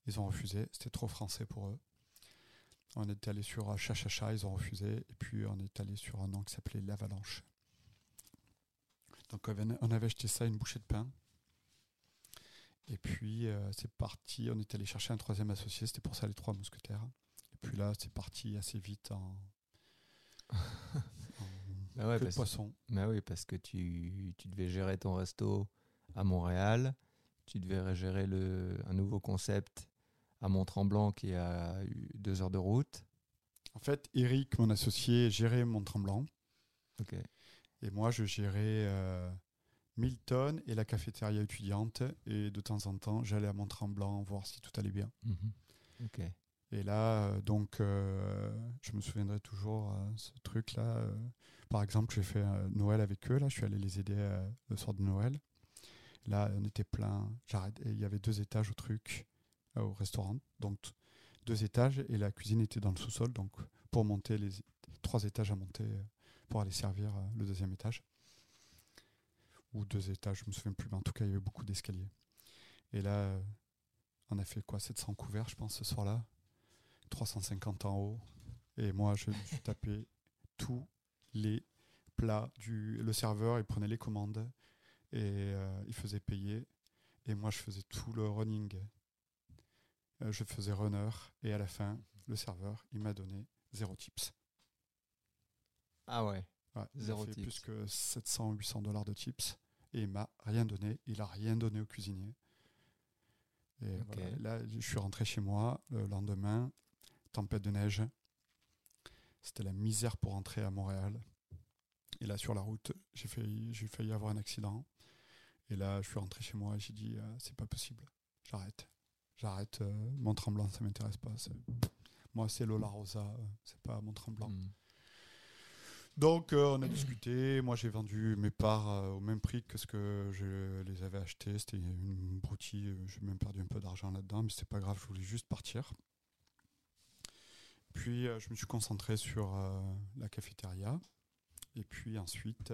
Speaker 1: Ils ont refusé. C'était trop français pour eux. On est allé sur euh, Chachacha, ils ont refusé. Et puis on est allé sur un nom qui s'appelait l'Avalanche. Donc on avait, on avait acheté ça, une bouchée de pain. Et puis euh, c'est parti. On est allé chercher un troisième associé. C'était pour ça les Trois Mousquetaires. Et puis là, c'est parti assez vite en, *laughs* en
Speaker 2: Bah ouais, parce,
Speaker 1: poisson.
Speaker 2: bah oui, parce que tu, tu devais gérer ton resto à Montréal, tu devais gérer le, un nouveau concept à Mont-Tremblant qui est à eu- deux heures de route.
Speaker 1: En fait, Eric, mon associé, gérait Mont-Tremblant. Et moi, je gérais euh, Milton et la cafétéria étudiante. Et de temps en temps, j'allais à Mont-Tremblant voir si tout allait bien.
Speaker 2: Mhm. Ok.
Speaker 1: Et là, euh, donc, euh, je me souviendrai toujours euh, ce truc-là. euh, par exemple, j'ai fait Noël avec eux. Là, je suis allé les aider le soir de Noël. Là, on était plein. J'arrête. Il y avait deux étages au truc, au restaurant. Donc, deux étages et la cuisine était dans le sous-sol. Donc, pour monter les trois étages à monter pour aller servir le deuxième étage. Ou deux étages, je me souviens plus. Mais en tout cas, il y avait beaucoup d'escaliers. Et là, euh, on a fait quoi 700 couverts, je pense, ce soir-là. 350 en haut. Et moi, je tapé *laughs* tous les plats. Du... Le serveur, il prenait les commandes et euh, il faisait payer. Et moi, je faisais tout le running. Euh, je faisais runner. Et à la fin, le serveur, il m'a donné zéro tips.
Speaker 2: Ah ouais.
Speaker 1: Ouais, il a fait
Speaker 2: tips.
Speaker 1: plus que 700, 800 dollars de tips. Et il m'a rien donné. Il a rien donné au cuisinier. Et voilà. là, je suis rentré chez moi le lendemain. Tempête de neige. C'était la misère pour rentrer à Montréal. Et là, sur la route, j'ai failli, j'ai failli avoir un accident. Et là, je suis rentré chez moi et j'ai dit euh, c'est pas possible. J'arrête. J'arrête. euh, Mont Tremblant, ça m'intéresse pas. Moi, c'est Lola Rosa. euh, c'est pas Mont Tremblant.
Speaker 2: Mhm.
Speaker 1: Donc euh, on a discuté, moi j'ai vendu mes parts euh, au même prix que ce que je les avais achetées, c'était une broutille, euh, j'ai même perdu un peu d'argent là-dedans, mais c'est pas grave, je voulais juste partir. Puis je me suis concentré sur la cafétéria, et puis ensuite,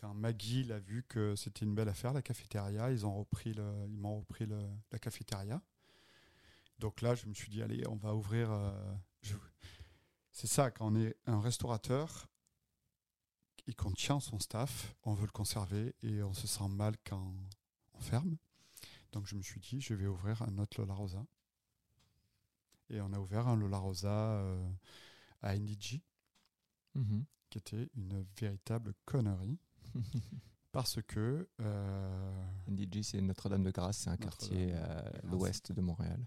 Speaker 1: quand Maggie l'a vu que c'était une belle affaire la cafétéria, ils repris le, ils m'ont repris le- la cafétéria. Donc là je me suis dit allez on va ouvrir... c'est ça, quand on est un restaurateur et qu'on tient son staff, on veut le conserver et on se sent mal quand on ferme. Donc je me suis dit, je vais ouvrir un autre Lola Rosa. Et on a ouvert un Lola Rosa euh, à NDG,
Speaker 2: Mhm.
Speaker 1: qui était une véritable connerie. *laughs* Parce que euh,
Speaker 2: NDG, c'est Notre-Dame de Grâce, c'est un quartier à
Speaker 1: Grâce.
Speaker 2: l'ouest de Montréal.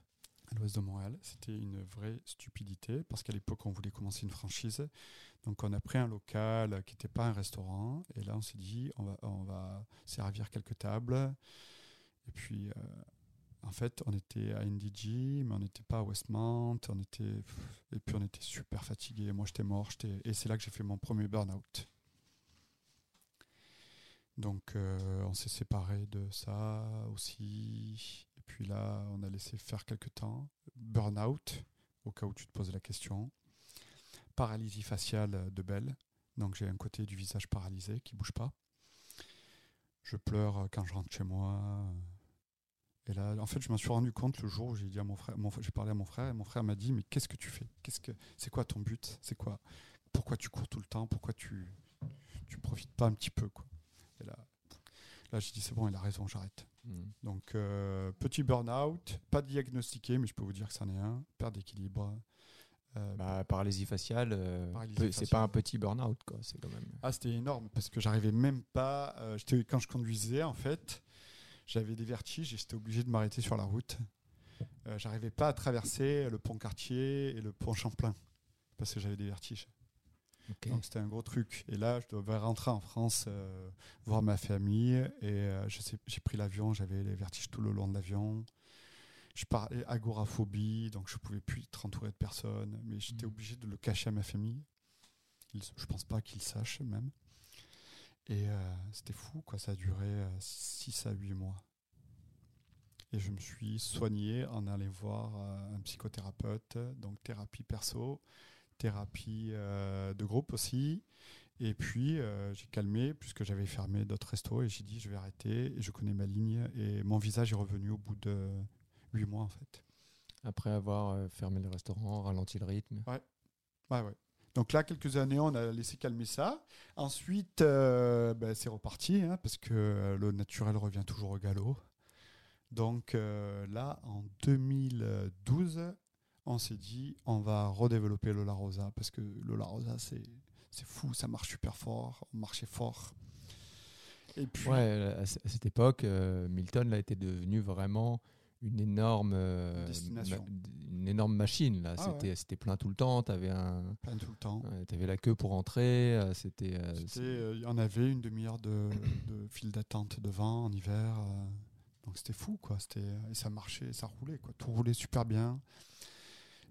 Speaker 1: À l'ouest de Montréal. C'était une vraie stupidité parce qu'à l'époque, on voulait commencer une franchise. Donc, on a pris un local qui n'était pas un restaurant. Et là, on s'est dit, on va, on servir quelques tables. Et puis, euh, en fait, on était à NDG, mais on n'était pas à Westmount. On était, et puis, on était super fatigués. Moi, j'étais mort. Et c'est là que j'ai fait mon premier burn-out. Donc, euh, on s'est séparés de ça aussi. Puis là, on a laissé faire quelques temps. Burnout, au cas où tu te poses la question. Paralysie faciale de Belle. Donc, j'ai un côté du visage paralysé qui bouge pas. Je pleure quand je rentre chez moi. Et là, en fait, je m'en suis rendu compte le jour où j'ai dit à mon frère, j'ai parlé à mon frère et mon frère m'a dit mais qu'est-ce que tu fais? Qu'est-ce que c'est quoi ton but? C'est quoi? Pourquoi tu cours tout le temps? Pourquoi tu tu profites pas un petit peu Et là, là j'ai dit c'est bon, il a raison, j'arrête.
Speaker 2: Mhm.
Speaker 1: Donc euh, petit burn-out, pas diagnostiqué, mais je peux vous dire que c'en est un. Perte d'équilibre. Euh,
Speaker 2: Bah, paralysie faciale, euh, c'est pas un petit burn-out, quoi. C'est quand même.
Speaker 1: Ah, c'était énorme parce que j'arrivais même pas. euh, quand je conduisais, en fait, j'avais des vertiges et j'étais obligé de m'arrêter sur la route. Euh, j'arrivais pas à traverser le pont Cartier et le pont Champlain parce que j'avais des vertiges. Donc c'était un gros truc. Et là, je devais rentrer en France, euh, voir ma famille. Et euh, j'ai pris l'avion, j'avais les vertiges tout le long de l'avion. Je parlais agoraphobie, donc je pouvais plus être entouré de personnes. Mais j'étais
Speaker 2: Mhm.
Speaker 1: obligé de le cacher à ma famille. Ils- je pense pas qu'ils sachent même. Et euh, c'était fou, quoi. Ça a duré 6 à 8 mois. Et je me suis soigné en allant voir un psychothérapeute, donc thérapie perso, thérapie de groupe aussi. Et puis, j'ai calmé, puisque j'avais fermé d'autres restos, et j'ai dit, je vais arrêter, et je connais ma ligne, et mon visage est revenu au bout de 8 mois, en fait.
Speaker 2: Après avoir euh, fermé le restaurant, ralenti le rythme.
Speaker 1: Ouais. Ouais, ouais. Donc là, quelques années, on a laissé calmer ça. Ensuite, euh, ben, c'est reparti, hein, parce que euh, le naturel revient toujours au galop. Donc là, en 2012, on s'est dit, on va redévelopper Lola Rosa, parce que Lola Rosa, c'est, c'est fou, ça marche super fort, on marchait fort.
Speaker 2: Et puis, ouais, à cette époque, Milton là, était devenu vraiment une énorme
Speaker 1: euh,
Speaker 2: une énorme machine là. Ah c'était c'était plein tout le temps tu avais un
Speaker 1: plein tout le temps.
Speaker 2: tu avais la queue pour entrer euh, c'était
Speaker 1: euh, il y en avait une demi-heure de, de file d'attente devant en hiver donc c'était fou quoi c'était et ça marchait ça roulait quoi. Tout roulait super bien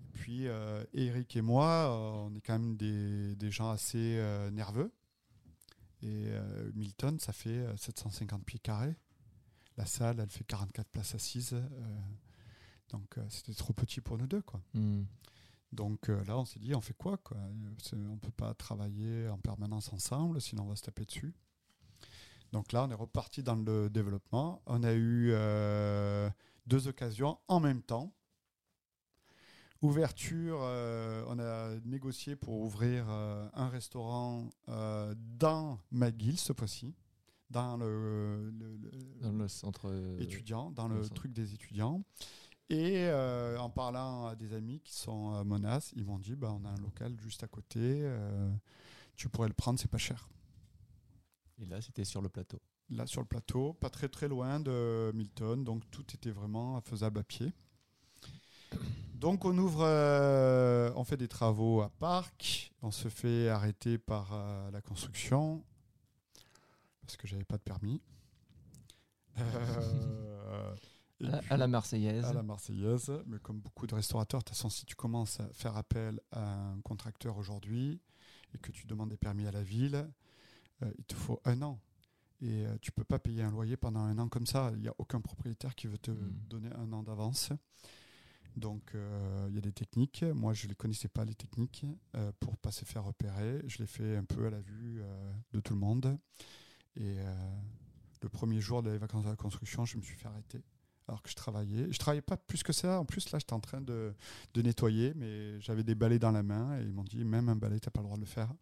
Speaker 1: et puis Eric et moi on est quand même des, des gens assez nerveux et Milton ça fait 750 pieds carrés la salle, elle fait 44 places assises. Euh, donc euh, c'était trop petit pour nous deux. Quoi. Hmm. Donc euh, là, on s'est dit, on fait quoi, quoi? On ne peut pas travailler en permanence ensemble, sinon on va se taper dessus. Donc là, on est reparti dans le développement. On a eu deux occasions en même temps. Ouverture, on a négocié pour ouvrir un restaurant dans McGill cette fois-ci dans le,
Speaker 2: dans le centre euh,
Speaker 1: étudiant, dans le, truc des étudiants. Et euh, en parlant à des amis qui sont à Monas, ils m'ont dit bah, on a un local juste à côté, euh, tu pourrais le prendre, c'est pas cher.
Speaker 2: Et là, c'était sur le plateau.
Speaker 1: Là, sur le plateau, pas très très loin de Milton, donc tout était vraiment faisable à pied. Donc on ouvre, on fait des travaux à Parc, on se fait arrêter par la construction, parce que j'avais pas de permis.
Speaker 2: Euh, *laughs* à, la Marseillaise.
Speaker 1: À la Marseillaise. Mais comme beaucoup de restaurateurs, de toute façon, si tu commences à faire appel à un contracteur aujourd'hui et que tu demandes des permis à la ville, euh, il te faut un an. Et euh, tu peux pas payer un loyer pendant un an comme ça. Il n'y a aucun propriétaire qui veut te hmm. donner un an d'avance. Donc il y a des techniques. Moi, je ne les connaissais pas, les techniques, pour pas se faire repérer. Je l'ai fait un peu à la vue de tout le monde. Et euh, le premier jour des vacances de la construction, je me suis fait arrêter alors que je travaillais. Je travaillais pas plus que ça. En plus, là, j'étais en train de, de nettoyer, mais j'avais des balais dans la main et ils m'ont dit même un balai, t'as pas le droit de le faire.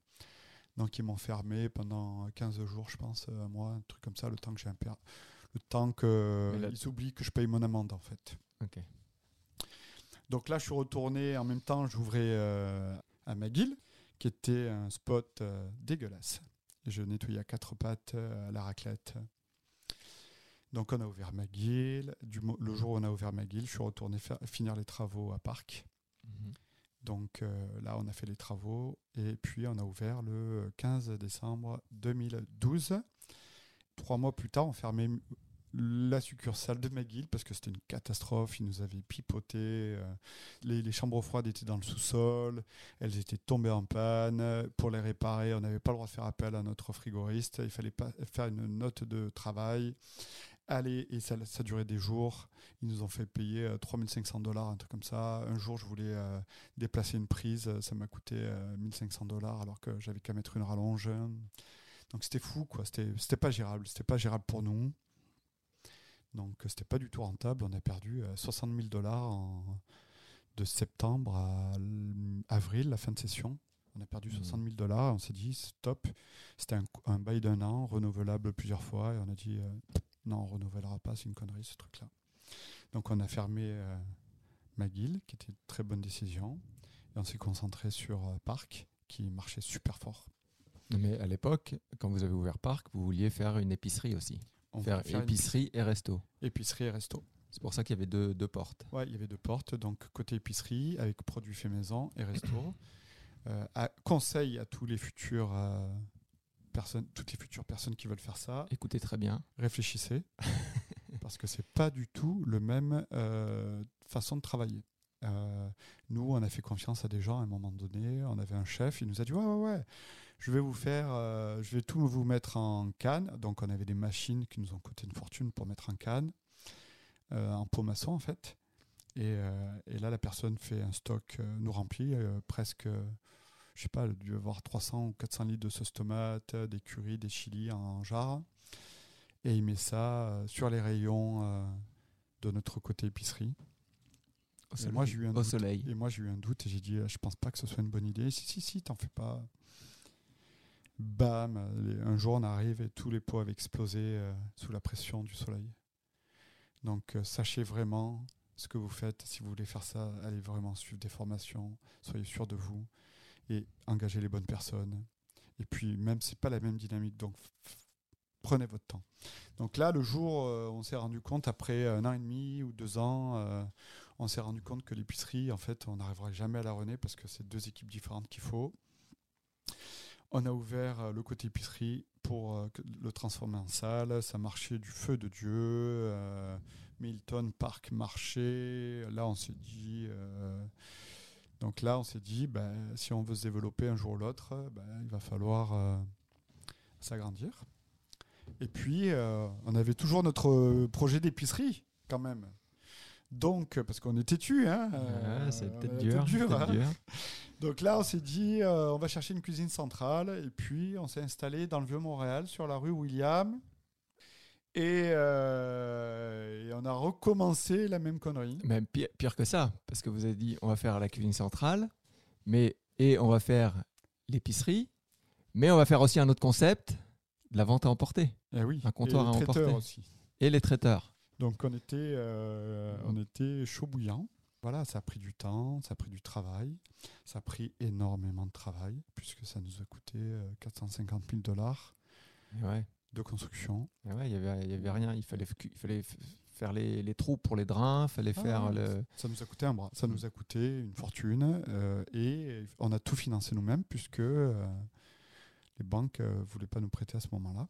Speaker 1: Donc ils m'ont fermé pendant 15 jours, je pense, un mois, un truc comme ça, le temps que j'ai un père. Le temps qu'ils oublient que je paye mon amende, en fait.
Speaker 2: Ok.
Speaker 1: Donc là, je suis retourné en même temps, j'ouvrais euh, à McGill, qui était un spot euh, dégueulasse je nettoyais à quatre pattes euh, à la raclette. Donc on a ouvert McGill. Du, le jour où on a ouvert McGill, je suis retourné faire, finir les travaux à Parc. Mhm. Donc euh, là, on a fait les travaux et puis on a ouvert le 15 décembre 2012. Trois mois plus tard, on fermait la succursale de McGill parce que c'était une catastrophe. Ils nous avaient pipoté. Euh, les, chambres froides étaient dans le sous-sol. Elles étaient tombées en panne. Pour les réparer, on n'avait pas le droit de faire appel à notre frigoriste. Il fallait pas faire une note de travail. Allez, et ça, ça durait des jours. Ils nous ont fait payer 3500 euh, dollars, un truc comme ça. Un jour, je voulais euh, déplacer une prise. Ça m'a coûté 1500 dollars alors que j'avais qu'à mettre une rallonge. Donc c'était fou, quoi. C'était pas gérable. C'était pas gérable pour nous. Donc c'était pas du tout rentable. On a perdu 60 euh, 000 dollars de septembre à avril, la fin de session. On a perdu 60 mmh. 000 dollars. On s'est dit stop. C'était un, bail d'un an, renouvelable plusieurs fois. Et on a dit euh, non, on renouvellera pas. C'est une connerie ce truc-là. Donc on a fermé euh, McGill, qui était une très bonne décision. Et on s'est concentré sur Parc, qui marchait super fort.
Speaker 2: Mais à l'époque, quand vous avez ouvert Parc, vous vouliez faire une épicerie aussi faire, épicerie et resto.
Speaker 1: Épicerie et resto.
Speaker 2: C'est pour ça qu'il y avait deux, deux, portes.
Speaker 1: Ouais, il y avait deux portes. Donc côté épicerie avec produits faits maison et resto. *clears throat* euh, conseil à tous les futurs euh, personnes, toutes les futures personnes qui veulent faire ça.
Speaker 2: Écoutez très bien.
Speaker 1: Réfléchissez *laughs* parce que c'est pas du tout le même euh, façon de travailler. Nous, on a fait confiance à des gens à un moment donné. On avait un chef, il nous a dit Ouais, ouais, ouais, je vais vous faire, euh, je vais tout vous mettre en canne. Donc, on avait des machines qui nous ont coûté une fortune pour mettre en canne, euh, en pot maçon en fait. Et, euh, et là, la personne fait un stock, nous remplit presque, je sais pas, il a dû avoir 300 ou 400 litres de sauce tomate, des currys, des chilis en jarre. Et il met ça sur les rayons de notre côté épicerie.
Speaker 2: Au
Speaker 1: Et
Speaker 2: soleil.
Speaker 1: moi, j'ai eu un
Speaker 2: Au
Speaker 1: doute.
Speaker 2: soleil.
Speaker 1: Et moi, j'ai eu un doute et j'ai dit, je pense pas que ce soit une bonne idée. Si, si, si, t'en fais pas. Bam, un jour on arrive et tous les pots avaient explosé euh, sous la pression du soleil. Donc euh, sachez vraiment ce que vous faites. Si vous voulez faire ça, allez vraiment suivre des formations, soyez sûr de vous et engagez les bonnes personnes. Et puis même c'est pas la même dynamique, donc prenez votre temps. Donc là, le jour, euh, on s'est rendu compte après un an et demi ou deux ans, on s'est rendu compte que l'épicerie, en fait, on n'arriverait jamais à la renaître parce que c'est deux équipes différentes qu'il faut. On a ouvert euh, le côté épicerie pour euh, le transformer en salle. Ça marchait du feu de Dieu. euh, Milton Park marché. Là, on s'est dit. euh, donc là, on s'est dit, ben, si on veut se développer un jour ou l'autre, ben, il va falloir euh, s'agrandir. Et puis, on avait toujours notre projet d'épicerie, quand même. Donc, parce qu'on est têtu, hein.
Speaker 2: Ouais, c'est peut-être
Speaker 1: a
Speaker 2: dur.
Speaker 1: hein.
Speaker 2: dur.
Speaker 1: Donc là, on s'est dit, euh, on va chercher une cuisine centrale. Et puis, on s'est installé dans le Vieux-Montréal, sur la rue William. Et, euh, et on a recommencé la même connerie.
Speaker 2: Même pire, pire que ça, parce que vous avez dit on va faire la cuisine centrale, mais et on va faire l'épicerie, mais on va faire aussi un autre concept, de la vente à emporter
Speaker 1: Eh oui.
Speaker 2: Un comptoir
Speaker 1: et
Speaker 2: à
Speaker 1: les traiteurs
Speaker 2: emporter.
Speaker 1: aussi.
Speaker 2: et les traiteurs.
Speaker 1: Donc on était, euh, on était chaud bouillant. Voilà, ça a pris du temps, ça a pris du travail, ça a pris énormément de travail, puisque ça nous a coûté euh, 450 000 dollars
Speaker 2: Ouais,
Speaker 1: de construction.
Speaker 2: et ouais, il y avait, y avait rien. Il fallait, il fallait faire les, les trous pour les drains, il fallait
Speaker 1: Ah,
Speaker 2: faire le.
Speaker 1: Ça nous a coûté un bras, ça nous a coûté une fortune, euh, et on a tout financé nous-mêmes, puisque euh, les banques ne voulaient pas nous prêter à ce moment-là.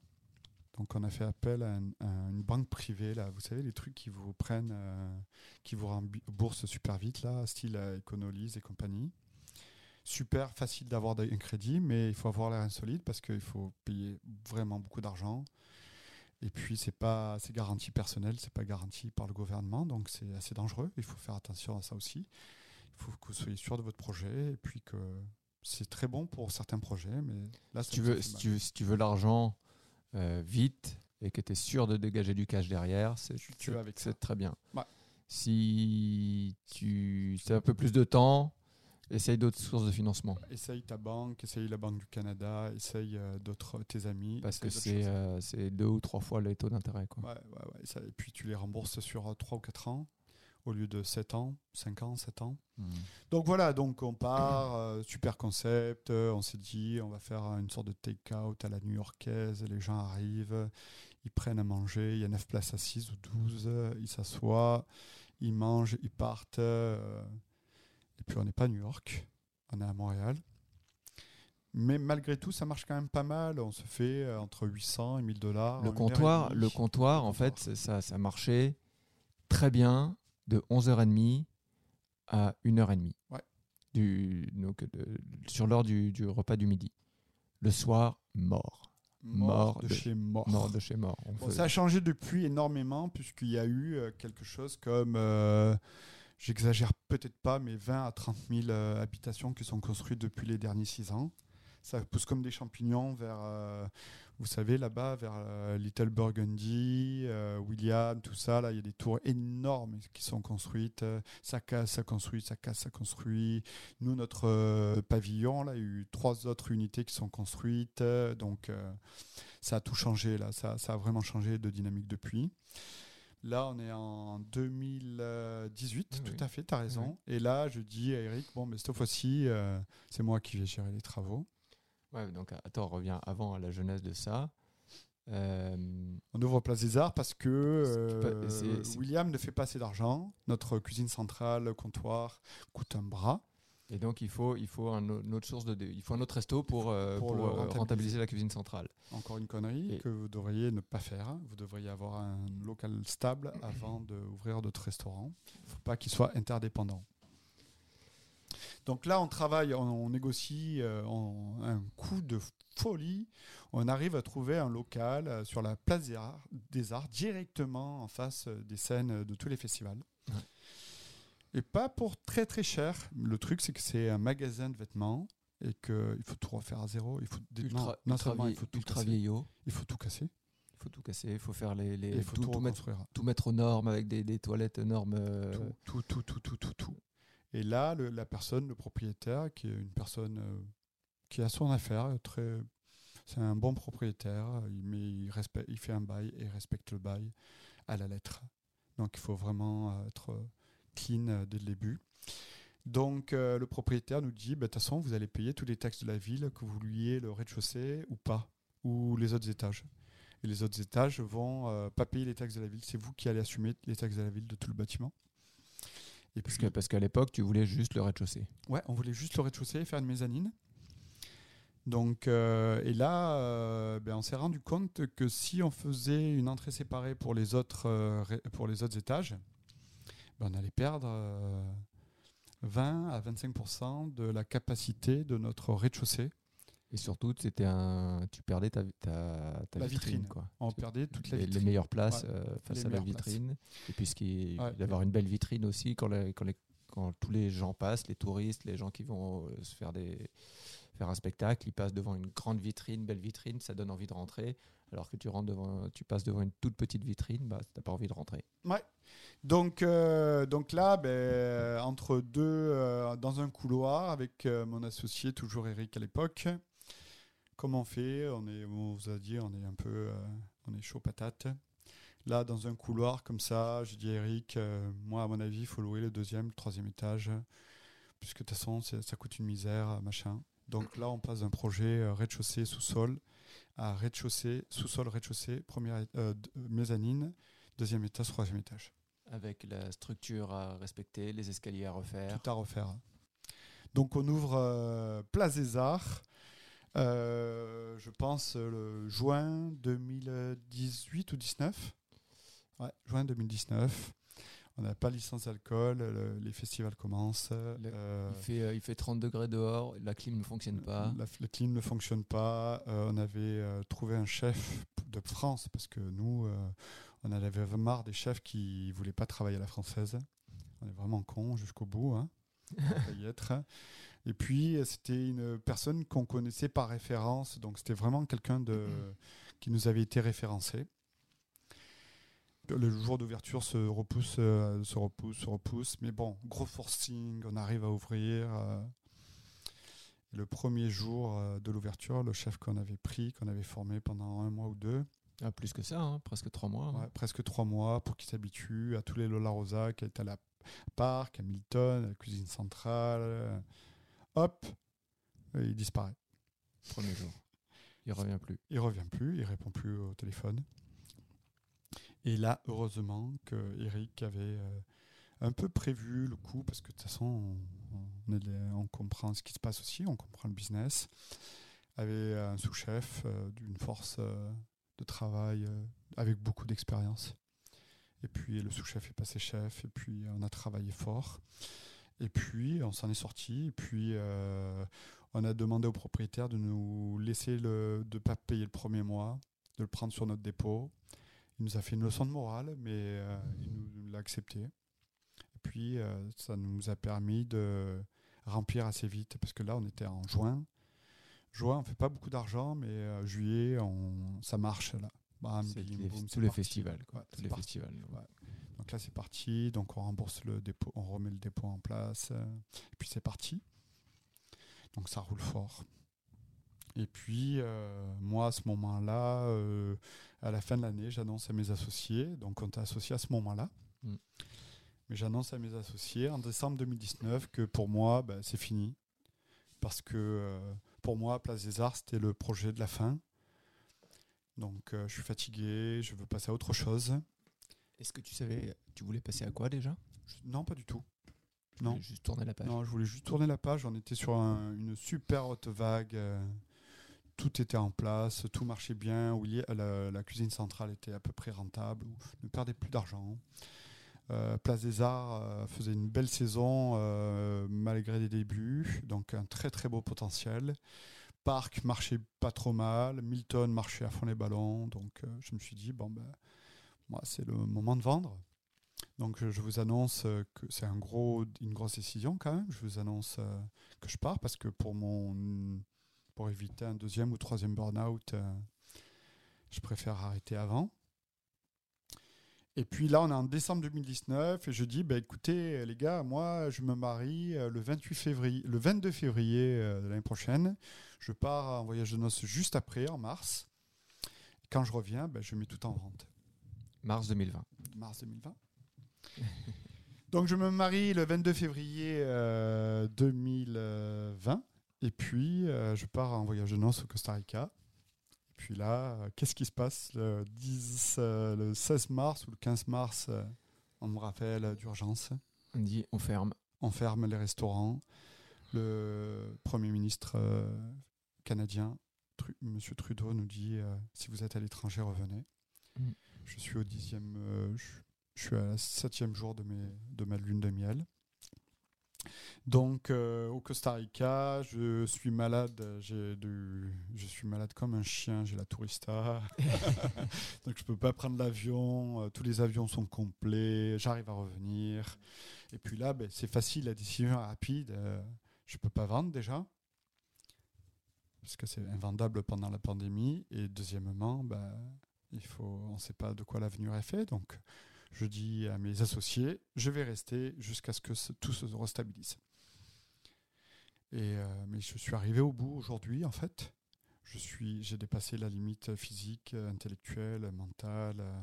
Speaker 1: Donc on a fait appel à, un- à une banque privée, là, vous savez, les trucs qui vous prennent, euh, qui vous remboursent super vite, là, style euh, Econolise et compagnie. Super facile d'avoir un crédit, mais il faut avoir l'air insolite parce qu'il faut payer vraiment beaucoup d'argent. Et puis c'est pas c'est garanti personnel, c'est pas garanti par le gouvernement, donc c'est assez dangereux. Il faut faire attention à ça aussi. Il faut que vous soyez sûr de votre projet et puis que c'est très bon pour certains projets, mais là
Speaker 2: Si tu veux, veux- si tu veux l'argent euh, vite et que tu es sûr de dégager du cash derrière, c'est
Speaker 1: Tu- tu
Speaker 2: c'est-
Speaker 1: vas avec ça.
Speaker 2: très bien.
Speaker 1: Ouais.
Speaker 2: Si tu as un peu plus de temps, essaye d'autres sources de financement.
Speaker 1: Essaye ta banque, essaye la Banque du Canada, essaye euh, d'autres tes amis.
Speaker 2: Parce que c'est euh, c'est deux ou trois fois les taux d'intérêt. quoi.
Speaker 1: Ouais, ouais, ouais, ça- et puis tu les rembourses sur 3 ou 4 ans au lieu de 7 ans, 5 ans, 7 ans.
Speaker 2: Mm.
Speaker 1: Donc voilà, donc on part, euh, super concept, euh, on s'est dit on va faire une sorte de take-out à la new-yorkaise, les gens arrivent, ils prennent à manger, il y a 9 places assises ou 12, euh, ils s'assoient, ils mangent, ils partent, euh, et puis on n'est pas à New York, on est à Montréal. Mais malgré tout, ça marche quand même pas mal, on se fait entre 800 et 1000 dollars.
Speaker 2: Le comptoir, le comptoir, en fait, ça, ça marchait très bien de 11h30 à 1h30.
Speaker 1: Ouais.
Speaker 2: Du, donc, de- sur l'heure du, du repas du midi. Le soir, mort.
Speaker 1: mort,
Speaker 2: mort
Speaker 1: de,
Speaker 2: de-
Speaker 1: chez mort.
Speaker 2: Mort de chez mort. On
Speaker 1: Bon,
Speaker 2: fait-
Speaker 1: ça a changé depuis énormément, puisqu'il y a eu euh, quelque chose comme, euh, j'exagère peut-être pas, mais 20 à 30 000 euh, habitations qui sont construites depuis les derniers 6 ans. Ça pousse comme des champignons vers, euh, vous savez, là-bas, vers euh, Little Burgundy, euh, William, tout ça. Là, il y a des tours énormes qui sont construites. Ça casse, ça construit, ça casse, ça construit. Nous, notre euh, pavillon, là, il y a eu trois autres unités qui sont construites. Donc, ça a tout changé là, ça, ça a vraiment changé de dynamique depuis. Là, on est en 2018,
Speaker 2: Oui,
Speaker 1: tout à fait, tu as raison. Et là, je dis à Eric, bon, mais cette fois-ci, c'est moi qui vais gérer les travaux.
Speaker 2: Ouais, donc, attends, on revient avant à la jeunesse de ça. Euh,
Speaker 1: On ouvre Place des Arts parce que euh, William ne fait pas assez d'argent. Notre cuisine centrale, comptoir, coûte un bras.
Speaker 2: et donc, il faut, il faut un, une autre source de, il faut un autre resto pour, euh,
Speaker 1: Pour
Speaker 2: pour,
Speaker 1: le rentabiliser.
Speaker 2: rentabiliser la cuisine centrale.
Speaker 1: Encore une connerie
Speaker 2: Et-
Speaker 1: que vous devriez ne pas faire. Vous devriez avoir un local stable avant d'ouvrir d'autres restaurants. Il ne faut pas qu'il soit interdépendant. Donc là, on travaille, on, on négocie euh, un coût de folie. On arrive à trouver un local euh, sur la place des Arts, des Arts, directement en face euh, des scènes de tous les festivals.
Speaker 2: Ouais.
Speaker 1: Et pas pour très très cher. Le truc, c'est que c'est un magasin de vêtements et qu'il faut tout refaire à zéro. Il faut des-
Speaker 2: Ultra,
Speaker 1: non
Speaker 2: ultra
Speaker 1: seulement il faut tout
Speaker 2: ultra
Speaker 1: casser,
Speaker 2: vieillot.
Speaker 1: il faut tout casser
Speaker 2: Il faut tout casser, il faut faire les,
Speaker 1: il faut
Speaker 2: tout,
Speaker 1: tout,
Speaker 2: tout mettre, tout mettre aux normes avec des, des toilettes aux normes.
Speaker 1: tout, tout, tout, tout, tout, tout. Et là, la personne, le propriétaire, qui est une personne euh, qui a son affaire, euh, très, c'est un bon propriétaire, il, met, il, respecte, il fait un bail et respecte le bail à la lettre. Donc il faut vraiment euh, être euh, clean euh, dès le début. Donc euh, le propriétaire nous dit, bah, de toute façon, vous allez payer tous les taxes de la ville, que vous louiez le rez-de-chaussée ou pas, ou les autres étages. Et les autres étages vont euh, pas payer les taxes de la ville, c'est vous qui allez assumer les taxes de la ville de tout le bâtiment.
Speaker 2: Parce qu'à l'époque, tu voulais juste le rez-de-chaussée.
Speaker 1: Ouais, on voulait juste le rez-de-chaussée et faire une mezzanine. Donc, euh, et là, euh, ben, on s'est rendu compte que si on faisait une entrée séparée pour les autres, euh, étages, ben, on allait perdre euh, 20 à 25% de la capacité de notre rez-de-chaussée.
Speaker 2: Et surtout, c'était un, tu perdais ta, ta, ta
Speaker 1: La
Speaker 2: vitrine.
Speaker 1: vitrine.
Speaker 2: Quoi.
Speaker 1: On perdait toute la
Speaker 2: les, les
Speaker 1: vitrine.
Speaker 2: meilleures places
Speaker 1: Ouais.
Speaker 2: euh, face
Speaker 1: Les
Speaker 2: à la
Speaker 1: places.
Speaker 2: vitrine. Et puis, ce qui est-
Speaker 1: Ouais.
Speaker 2: d'avoir une belle vitrine aussi quand, les- quand, les- quand tous les gens passent, les touristes, les gens qui vont euh, se faire, des, faire un spectacle, ils passent devant une grande vitrine, belle vitrine, ça donne envie de rentrer. Alors que tu, rentres devant, tu passes devant une toute petite vitrine, bah, tu n'as pas envie de rentrer.
Speaker 1: Ouais. Donc, euh, donc là, ben, entre deux, euh, dans un couloir avec mon associé, toujours Eric à l'époque. Comment on fait on, est, on vous a dit, on est un peu, euh, on est chaud patate. Là, dans un couloir comme ça, j'ai dit à Eric, euh, moi, à mon avis, il faut louer le deuxième, le troisième étage, puisque de toute façon, ça coûte une misère, machin. Donc là, on passe d'un projet euh, rez-de-chaussée, sous-sol, à rez-de-chaussée, sous-sol, rez-de-chaussée, première euh, mezzanine, deuxième étage, troisième étage.
Speaker 2: Avec la structure à respecter, les escaliers à refaire.
Speaker 1: Tout à refaire. Donc on ouvre euh, Place des Arts, euh, je pense euh, le juin 2018 ou 19. Ouais, juin 2019. On n'a pas licence d'alcool, le- les festivals commencent. euh,
Speaker 2: Il, fait, il fait 30 degrés dehors, la clim ne fonctionne pas.
Speaker 1: la- le clim ne fonctionne pas. Euh, on avait trouvé un chef de France parce que nous, on avait marre des chefs qui voulaient pas travailler à la française. On est vraiment cons jusqu'au bout. Hein. *laughs* Y être. Et puis, c'était une personne qu'on connaissait par référence. Donc, c'était vraiment quelqu'un de, qui nous avait été référencé. Le jour d'ouverture se repousse, euh, se repousse, se repousse. Mais bon, gros forcing, on arrive à ouvrir. euh, le premier jour euh, de l'ouverture, le chef qu'on avait pris, qu'on avait formé pendant un mois ou deux,
Speaker 2: Ah, plus que ça, hein, presque trois mois. hein.
Speaker 1: presque trois mois, pour qu'il s'habitue à tous les Lola Rosa qui est à la Parc, à Milton, à la cuisine centrale. Hop, il disparaît.
Speaker 2: Premier jour. Il revient plus.
Speaker 1: Il revient plus, il répond plus au téléphone. Et là, heureusement que Eric avait euh, un peu prévu le coup, parce que de toute façon, on, on comprend ce qui se passe aussi, on comprend le business. Avait un sous-chef euh, d'une force euh, de travail avec beaucoup d'expérience. Et puis le sous-chef est passé chef, et puis on a travaillé fort. Et puis on s'en est sorti, et puis euh, on a demandé au propriétaire de nous laisser le, de pas payer le premier mois, de le prendre sur notre dépôt. Il nous a fait une leçon de morale, mais euh, il nous l'a accepté. Et puis euh, ça nous a permis de remplir assez vite, parce que là on était en juin. Juin, on fait pas beaucoup d'argent, mais juillet, on, ça marche là.
Speaker 2: Tous les
Speaker 1: parti.
Speaker 2: festivals. Quoi.
Speaker 1: Ouais,
Speaker 2: tous les
Speaker 1: parti.
Speaker 2: festivals.
Speaker 1: Ouais. Donc là, c'est parti. Donc on rembourse le dépôt, on remet le dépôt en place. et puis c'est parti. Donc ça roule fort. Et puis euh, moi, à ce moment-là, euh, à la fin de l'année, j'annonce à mes associés. Donc on t'a associé à ce moment-là.
Speaker 2: Mm.
Speaker 1: Mais j'annonce à mes associés en décembre 2019 que pour moi, bah, c'est fini. Parce que euh, pour moi, Place des Arts, c'était le projet de la fin. Donc je suis fatigué, je veux passer à autre chose.
Speaker 2: Est-ce que tu savais, tu voulais passer à quoi déjà?
Speaker 1: Je- Non, pas du tout.
Speaker 2: Tu
Speaker 1: Non.
Speaker 2: Juste tourner la page?
Speaker 1: Non, je voulais juste tourner la page. On était sur un- une super haute vague. euh, tout était en place, tout marchait bien. Willy- la, la cuisine centrale était à peu près rentable. On ne perdait plus d'argent. Place des Arts faisait une belle saison malgré les débuts, donc un très très beau potentiel. Parc marchait pas trop mal, Milton marchait à fond les ballons, donc je me suis dit bon ben c'est le moment de vendre. Donc je vous annonce que c'est une grosse décision quand même. Je vous annonce que je pars parce que pour mon pour éviter un deuxième ou troisième burn-out, euh, je préfère arrêter avant. Et puis là, on est en décembre 2019 et je dis, bah, écoutez, les gars, moi, je me marie euh, le 28 février, le 22 février euh, de l'année prochaine. Je pars en voyage de noces juste après, en mars. quand je reviens, bah, je mets tout en vente.
Speaker 2: Mars 2020.
Speaker 1: Mars 2020. *laughs* Donc je me marie le 22 février 2020. Et puis, euh, je pars en voyage de noces au Costa Rica. Et puis là, euh, qu'est-ce qui se passe le, 10, euh, le 16 mars ou le 15 mars On me rappelle d'urgence.
Speaker 2: On dit on ferme.
Speaker 1: On ferme les restaurants. Le Premier ministre canadien, M. Trudeau, nous dit si vous êtes à l'étranger, revenez. Mm. Je suis au dixième, je, suis à la septième jour de, mes, de ma lune de miel. Donc euh, au Costa Rica, je suis malade, j'ai je suis malade comme un chien, j'ai la tourista, *laughs* donc je peux pas prendre l'avion, euh, tous les avions sont complets, j'arrive à revenir, et puis là, ben, c'est facile, la décision est rapide, euh, je peux pas vendre déjà, parce que c'est invendable pendant la pandémie, et deuxièmement, ben, il faut, on ne sait pas de quoi l'avenir est fait, donc je dis à mes associés, je vais rester jusqu'à ce que tout se restabilise. Et, euh, mais je suis arrivé au bout aujourd'hui, en fait. J'ai dépassé la limite physique, intellectuelle, mentale, euh,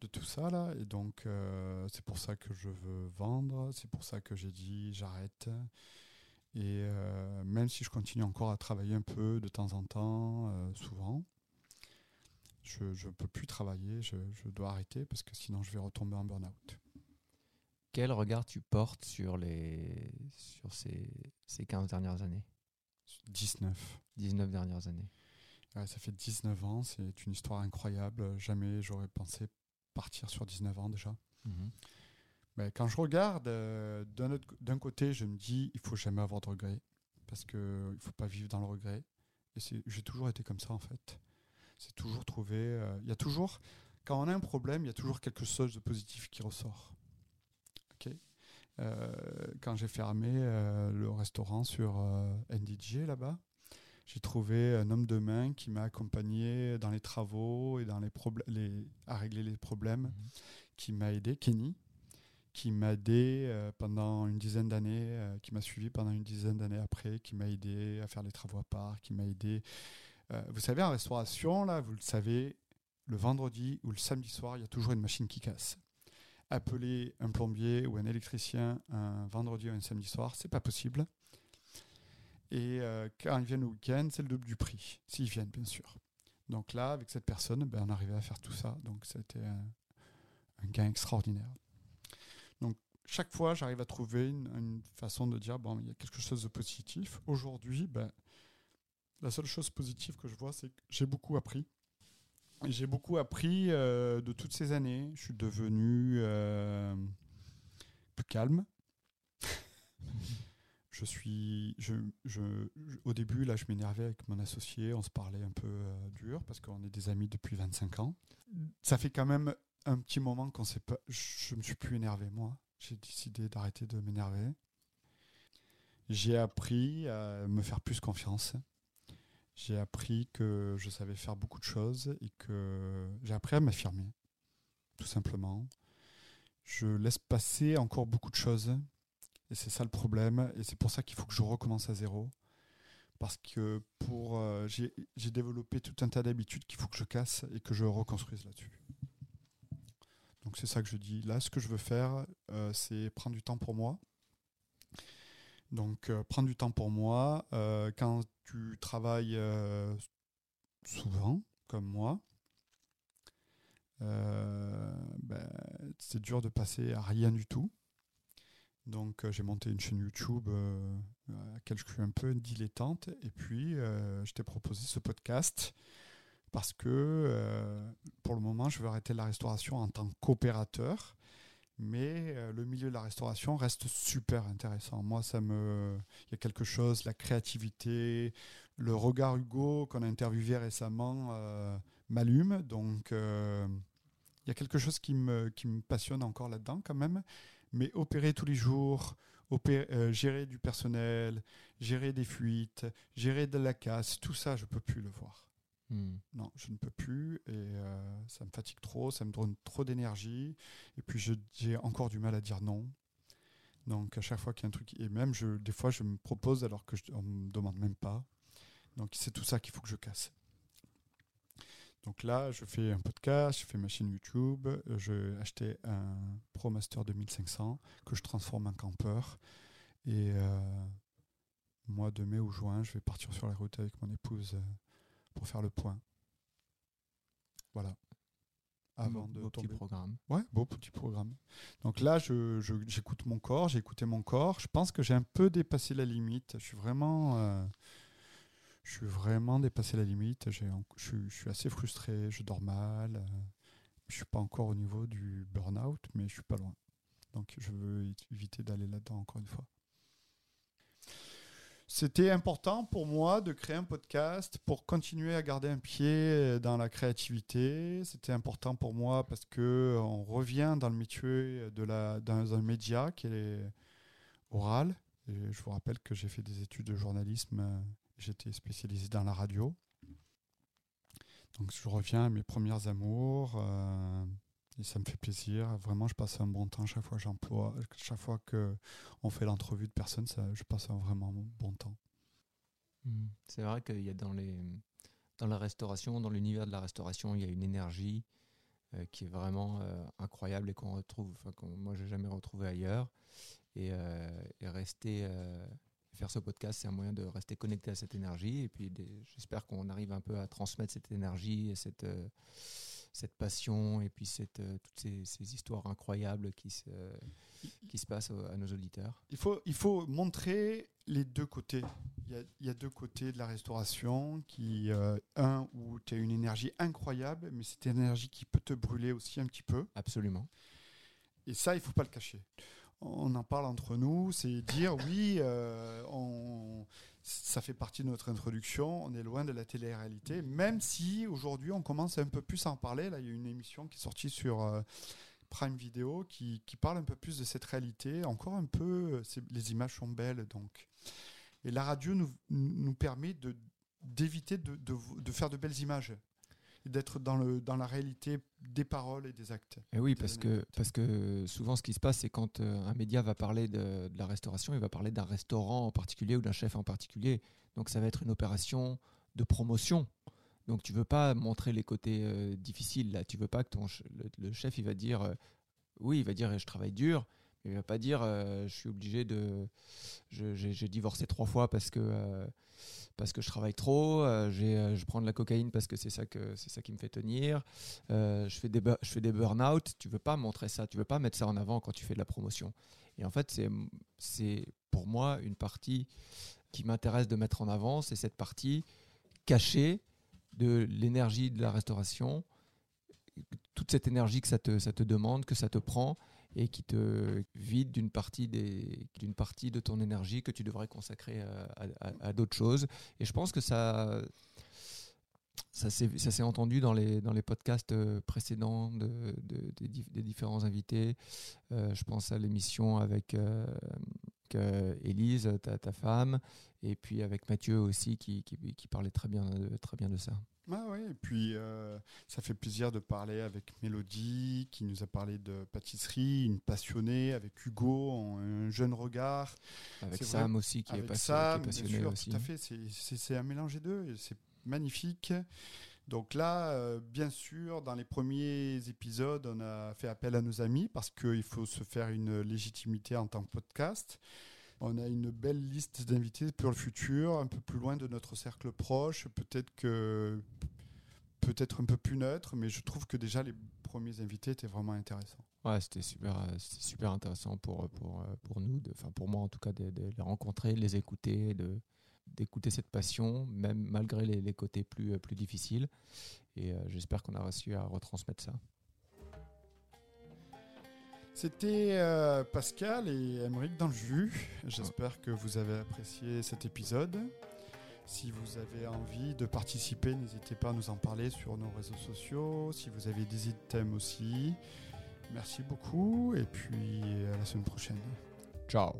Speaker 1: de tout ça là. Et donc, euh, c'est pour ça que je veux vendre. C'est pour ça que j'ai dit j'arrête. Et même si je continue encore à travailler un peu de temps en temps, souvent, je ne peux plus travailler, je, dois arrêter parce que sinon je vais retomber en burn-out.
Speaker 2: Quel regard tu portes sur, les, sur ces, ces 15 dernières années?
Speaker 1: 19.
Speaker 2: 19 dernières années.
Speaker 1: ça fait 19 ans, c'est une histoire incroyable. Jamais j'aurais pensé partir sur 19 ans déjà. Mhm. Mais quand je regarde, euh, d'un côté, je me dis, il faut jamais avoir de regrets, parce qu'il ne faut pas vivre dans le regret. Et j'ai toujours été comme ça, en fait c'est toujours trouver. Euh, il y a toujours, quand on a un problème, il y a toujours quelque chose de positif qui ressort. Ok. Euh, quand j'ai fermé euh, le restaurant sur NDJ là-bas, j'ai trouvé un homme de main qui m'a accompagné dans les travaux et dans les, les à régler les problèmes, mhm. qui m'a aidé, Kenny, qui m'a aidé pendant une dizaine d'années, qui m'a suivi pendant une dizaine d'années après, qui m'a aidé à faire les travaux à part, qui m'a aidé euh, vous savez, en restauration, là, vous le savez, le vendredi ou le samedi soir, il y a toujours une machine qui casse. Appeler un plombier ou un électricien un vendredi ou un samedi soir, c'est pas possible. Et euh, quand ils viennent au week-end, c'est le double du prix, s'ils viennent, bien sûr. Donc là, avec cette personne, ben, on arrivait à faire tout ça. Donc a été un, gain extraordinaire. Donc chaque fois, j'arrive à trouver une, façon de dire, bon, il y a quelque chose de positif. Aujourd'hui, ben, la seule chose positive que je vois, c'est que j'ai beaucoup appris. J'ai beaucoup appris euh, de toutes ces années. Je suis devenu euh, plus calme. *laughs* je suis, je, je, au début, là, je m'énervais avec mon associé. On se parlait un peu euh, dur parce qu'on est des amis depuis 25 ans. Ça fait quand même un petit moment qu'on sait pas. Je me suis plus énervé, moi. J'ai décidé d'arrêter de m'énerver. J'ai appris à me faire plus confiance j'ai appris que je savais faire beaucoup de choses et que j'ai appris à m'affirmer, tout simplement. Je laisse passer encore beaucoup de choses et c'est ça le problème et c'est pour ça qu'il faut que je recommence à zéro. Parce que pour euh, j'ai développé tout un tas d'habitudes qu'il faut que je casse et que je reconstruise là-dessus. Donc c'est ça que je dis. Là, ce que je veux faire, euh, c'est prendre du temps pour moi donc, euh, prendre du temps pour moi. Euh, quand tu travailles euh, souvent, comme moi, ben, c'est dur de passer à rien du tout. Donc, j'ai monté une chaîne YouTube à laquelle je suis un peu dilettante. Et puis, je t'ai proposé ce podcast parce que pour le moment, je veux arrêter la restauration en tant qu'opérateur Mais euh, le milieu de la restauration reste super intéressant. Moi, ça me, il y a quelque chose, la créativité, le regard Hugo qu'on a interviewé récemment euh, m'allume. Donc, euh, il y a quelque chose qui me, qui me passionne encore là-dedans quand même. Mais opérer tous les jours, gérer du personnel, gérer des fuites, gérer de la casse, tout ça, je peux plus le voir. Hmm. Non, je ne peux plus et euh, ça me fatigue trop, ça me donne trop d'énergie et puis j'ai encore du mal à dire non. Donc à chaque fois qu'il y a un truc et même je, des fois je me propose alors que je, me demande même pas. Donc c'est tout ça qu'il faut que je casse. Donc là, je fais un podcast, je fais ma chaîne YouTube, j'ai acheté un ProMaster 2500 que je transforme en campeur et euh, mois de mai ou juin, je vais partir sur la route avec mon épouse euh, pour faire le point. Voilà.
Speaker 2: Avant de beau petit programme.
Speaker 1: Ouais, beau petit programme. Donc là, je, j'écoute mon corps, j'ai écouté mon corps. Je pense que j'ai un peu dépassé la limite. Je suis vraiment, euh, je suis vraiment dépassé la limite. J'ai, je, je, suis assez frustré. Je dors mal. Euh, je suis pas encore au niveau du burn-out, mais je suis pas loin. Donc je veux éviter d'aller là-dedans encore une fois. C'était important pour moi de créer un podcast pour continuer à garder un pied dans la créativité. C'était important pour moi parce que on revient dans le métier de la, dans un média qui est oral. Je vous rappelle que j'ai fait des études de journalisme. J'étais spécialisé dans la radio. Donc je reviens à mes premières amours. Euh, et ça me fait plaisir. Vraiment, je passe un bon temps chaque fois j'emploie, chaque fois qu'on fait l'entrevue de personnes, ça, je passe un vraiment bon temps.
Speaker 2: Hmm. C'est vrai qu'il y a dans, les, dans la restauration, dans l'univers de la restauration, il y a une énergie euh, qui est vraiment euh, incroyable et qu'on retrouve, enfin, qu moi j'ai jamais retrouvé ailleurs. Et, euh, rester, faire ce podcast, c'est un moyen de rester connecté à cette énergie. Et puis j'espère qu'on arrive un peu à transmettre cette énergie et cette cette passion et puis cette, euh, toutes ces, ces, histoires incroyables qui se, qui se passent à nos auditeurs.
Speaker 1: Il faut, il faut montrer les deux côtés. Il y a, il y a deux côtés de la restauration. Qui, euh, un où tu as une énergie incroyable, mais cette énergie qui peut te brûler aussi un petit peu.
Speaker 2: Absolument.
Speaker 1: Et ça, il faut pas le cacher on en parle entre nous, c'est dire oui, euh, ça fait partie de notre introduction, on est loin de la télé-réalité, même si aujourd'hui on commence un peu plus à en parler. Là, il y a une émission qui est sortie sur euh, Prime Video qui, parle un peu plus de cette réalité. Encore un peu, les images sont belles, donc. Et la radio nous, permet d'éviter de, de, faire de belles images d'être dans, le, dans la réalité des paroles et des actes.
Speaker 2: Et oui, parce que, parce que souvent ce qui se passe, c'est quand euh, un média va parler de, la restauration, il va parler d'un restaurant en particulier ou d'un chef en particulier. Donc ça va être une opération de promotion. Donc tu veux pas montrer les côtés euh, difficiles là. Tu veux pas que ton le, chef il va dire euh, oui, il va dire je travaille dur, il va pas dire je suis obligé de j'ai divorcé trois fois parce que parce que je travaille trop, euh, euh, je prends de la cocaïne parce que c'est ça, que, ça qui me fait tenir, euh, je fais des, je fais des burn-out. Tu veux pas montrer ça, tu veux pas mettre ça en avant quand tu fais de la promotion. Et en fait, c'est, c'est pour moi une partie qui m'intéresse de mettre en avant, c'est cette partie cachée de l'énergie de la restauration, toute cette énergie que ça te, ça te demande, que ça te prend, et qui te vide d'une partie, d'une partie de ton énergie que tu devrais consacrer à, d'autres choses. Et je pense que ça, ça s'est entendu dans les, dans les podcasts euh, précédents de, des, différents invités. Euh, je pense à l'émission avec euh, Élise, ta, ta, femme, et puis avec Mathieu aussi, qui, qui, qui parlait très bien, très bien de ça.
Speaker 1: Ah ouais, et puis euh, ça fait plaisir de parler avec Mélodie, qui nous a parlé de pâtisserie, une passionnée, avec Hugo, un jeune regard.
Speaker 2: Avec Sam aussi, qui est, passionné, passionné aussi.
Speaker 1: Tout à fait, c'est un mélange des deux, c'est magnifique. Donc là, euh, bien sûr, dans les premiers épisodes, on a fait appel à nos amis parce qu'il faut se faire une légitimité en tant que podcast. On a une belle liste d'invités pour le futur, un peu plus loin de notre cercle proche, peut-être que peut-être un peu plus neutre, mais je trouve que déjà les premiers invités étaient vraiment intéressants.
Speaker 2: Ouais, c'était super, super intéressant pour, pour, pour nous, enfin pour moi en tout cas, de, les rencontrer, de les écouter, d'écouter cette passion, même malgré les, côtés plus, plus difficiles. Et euh, j'espère qu'on a réussi à retransmettre ça.
Speaker 1: C'était euh, Pascal et Emeric dans le jus. J'espère que vous avez apprécié cet épisode. Si vous avez envie de participer, n'hésitez pas à nous en parler sur nos réseaux sociaux. Si vous avez des thèmes aussi. Merci beaucoup et puis à la semaine prochaine.
Speaker 2: Ciao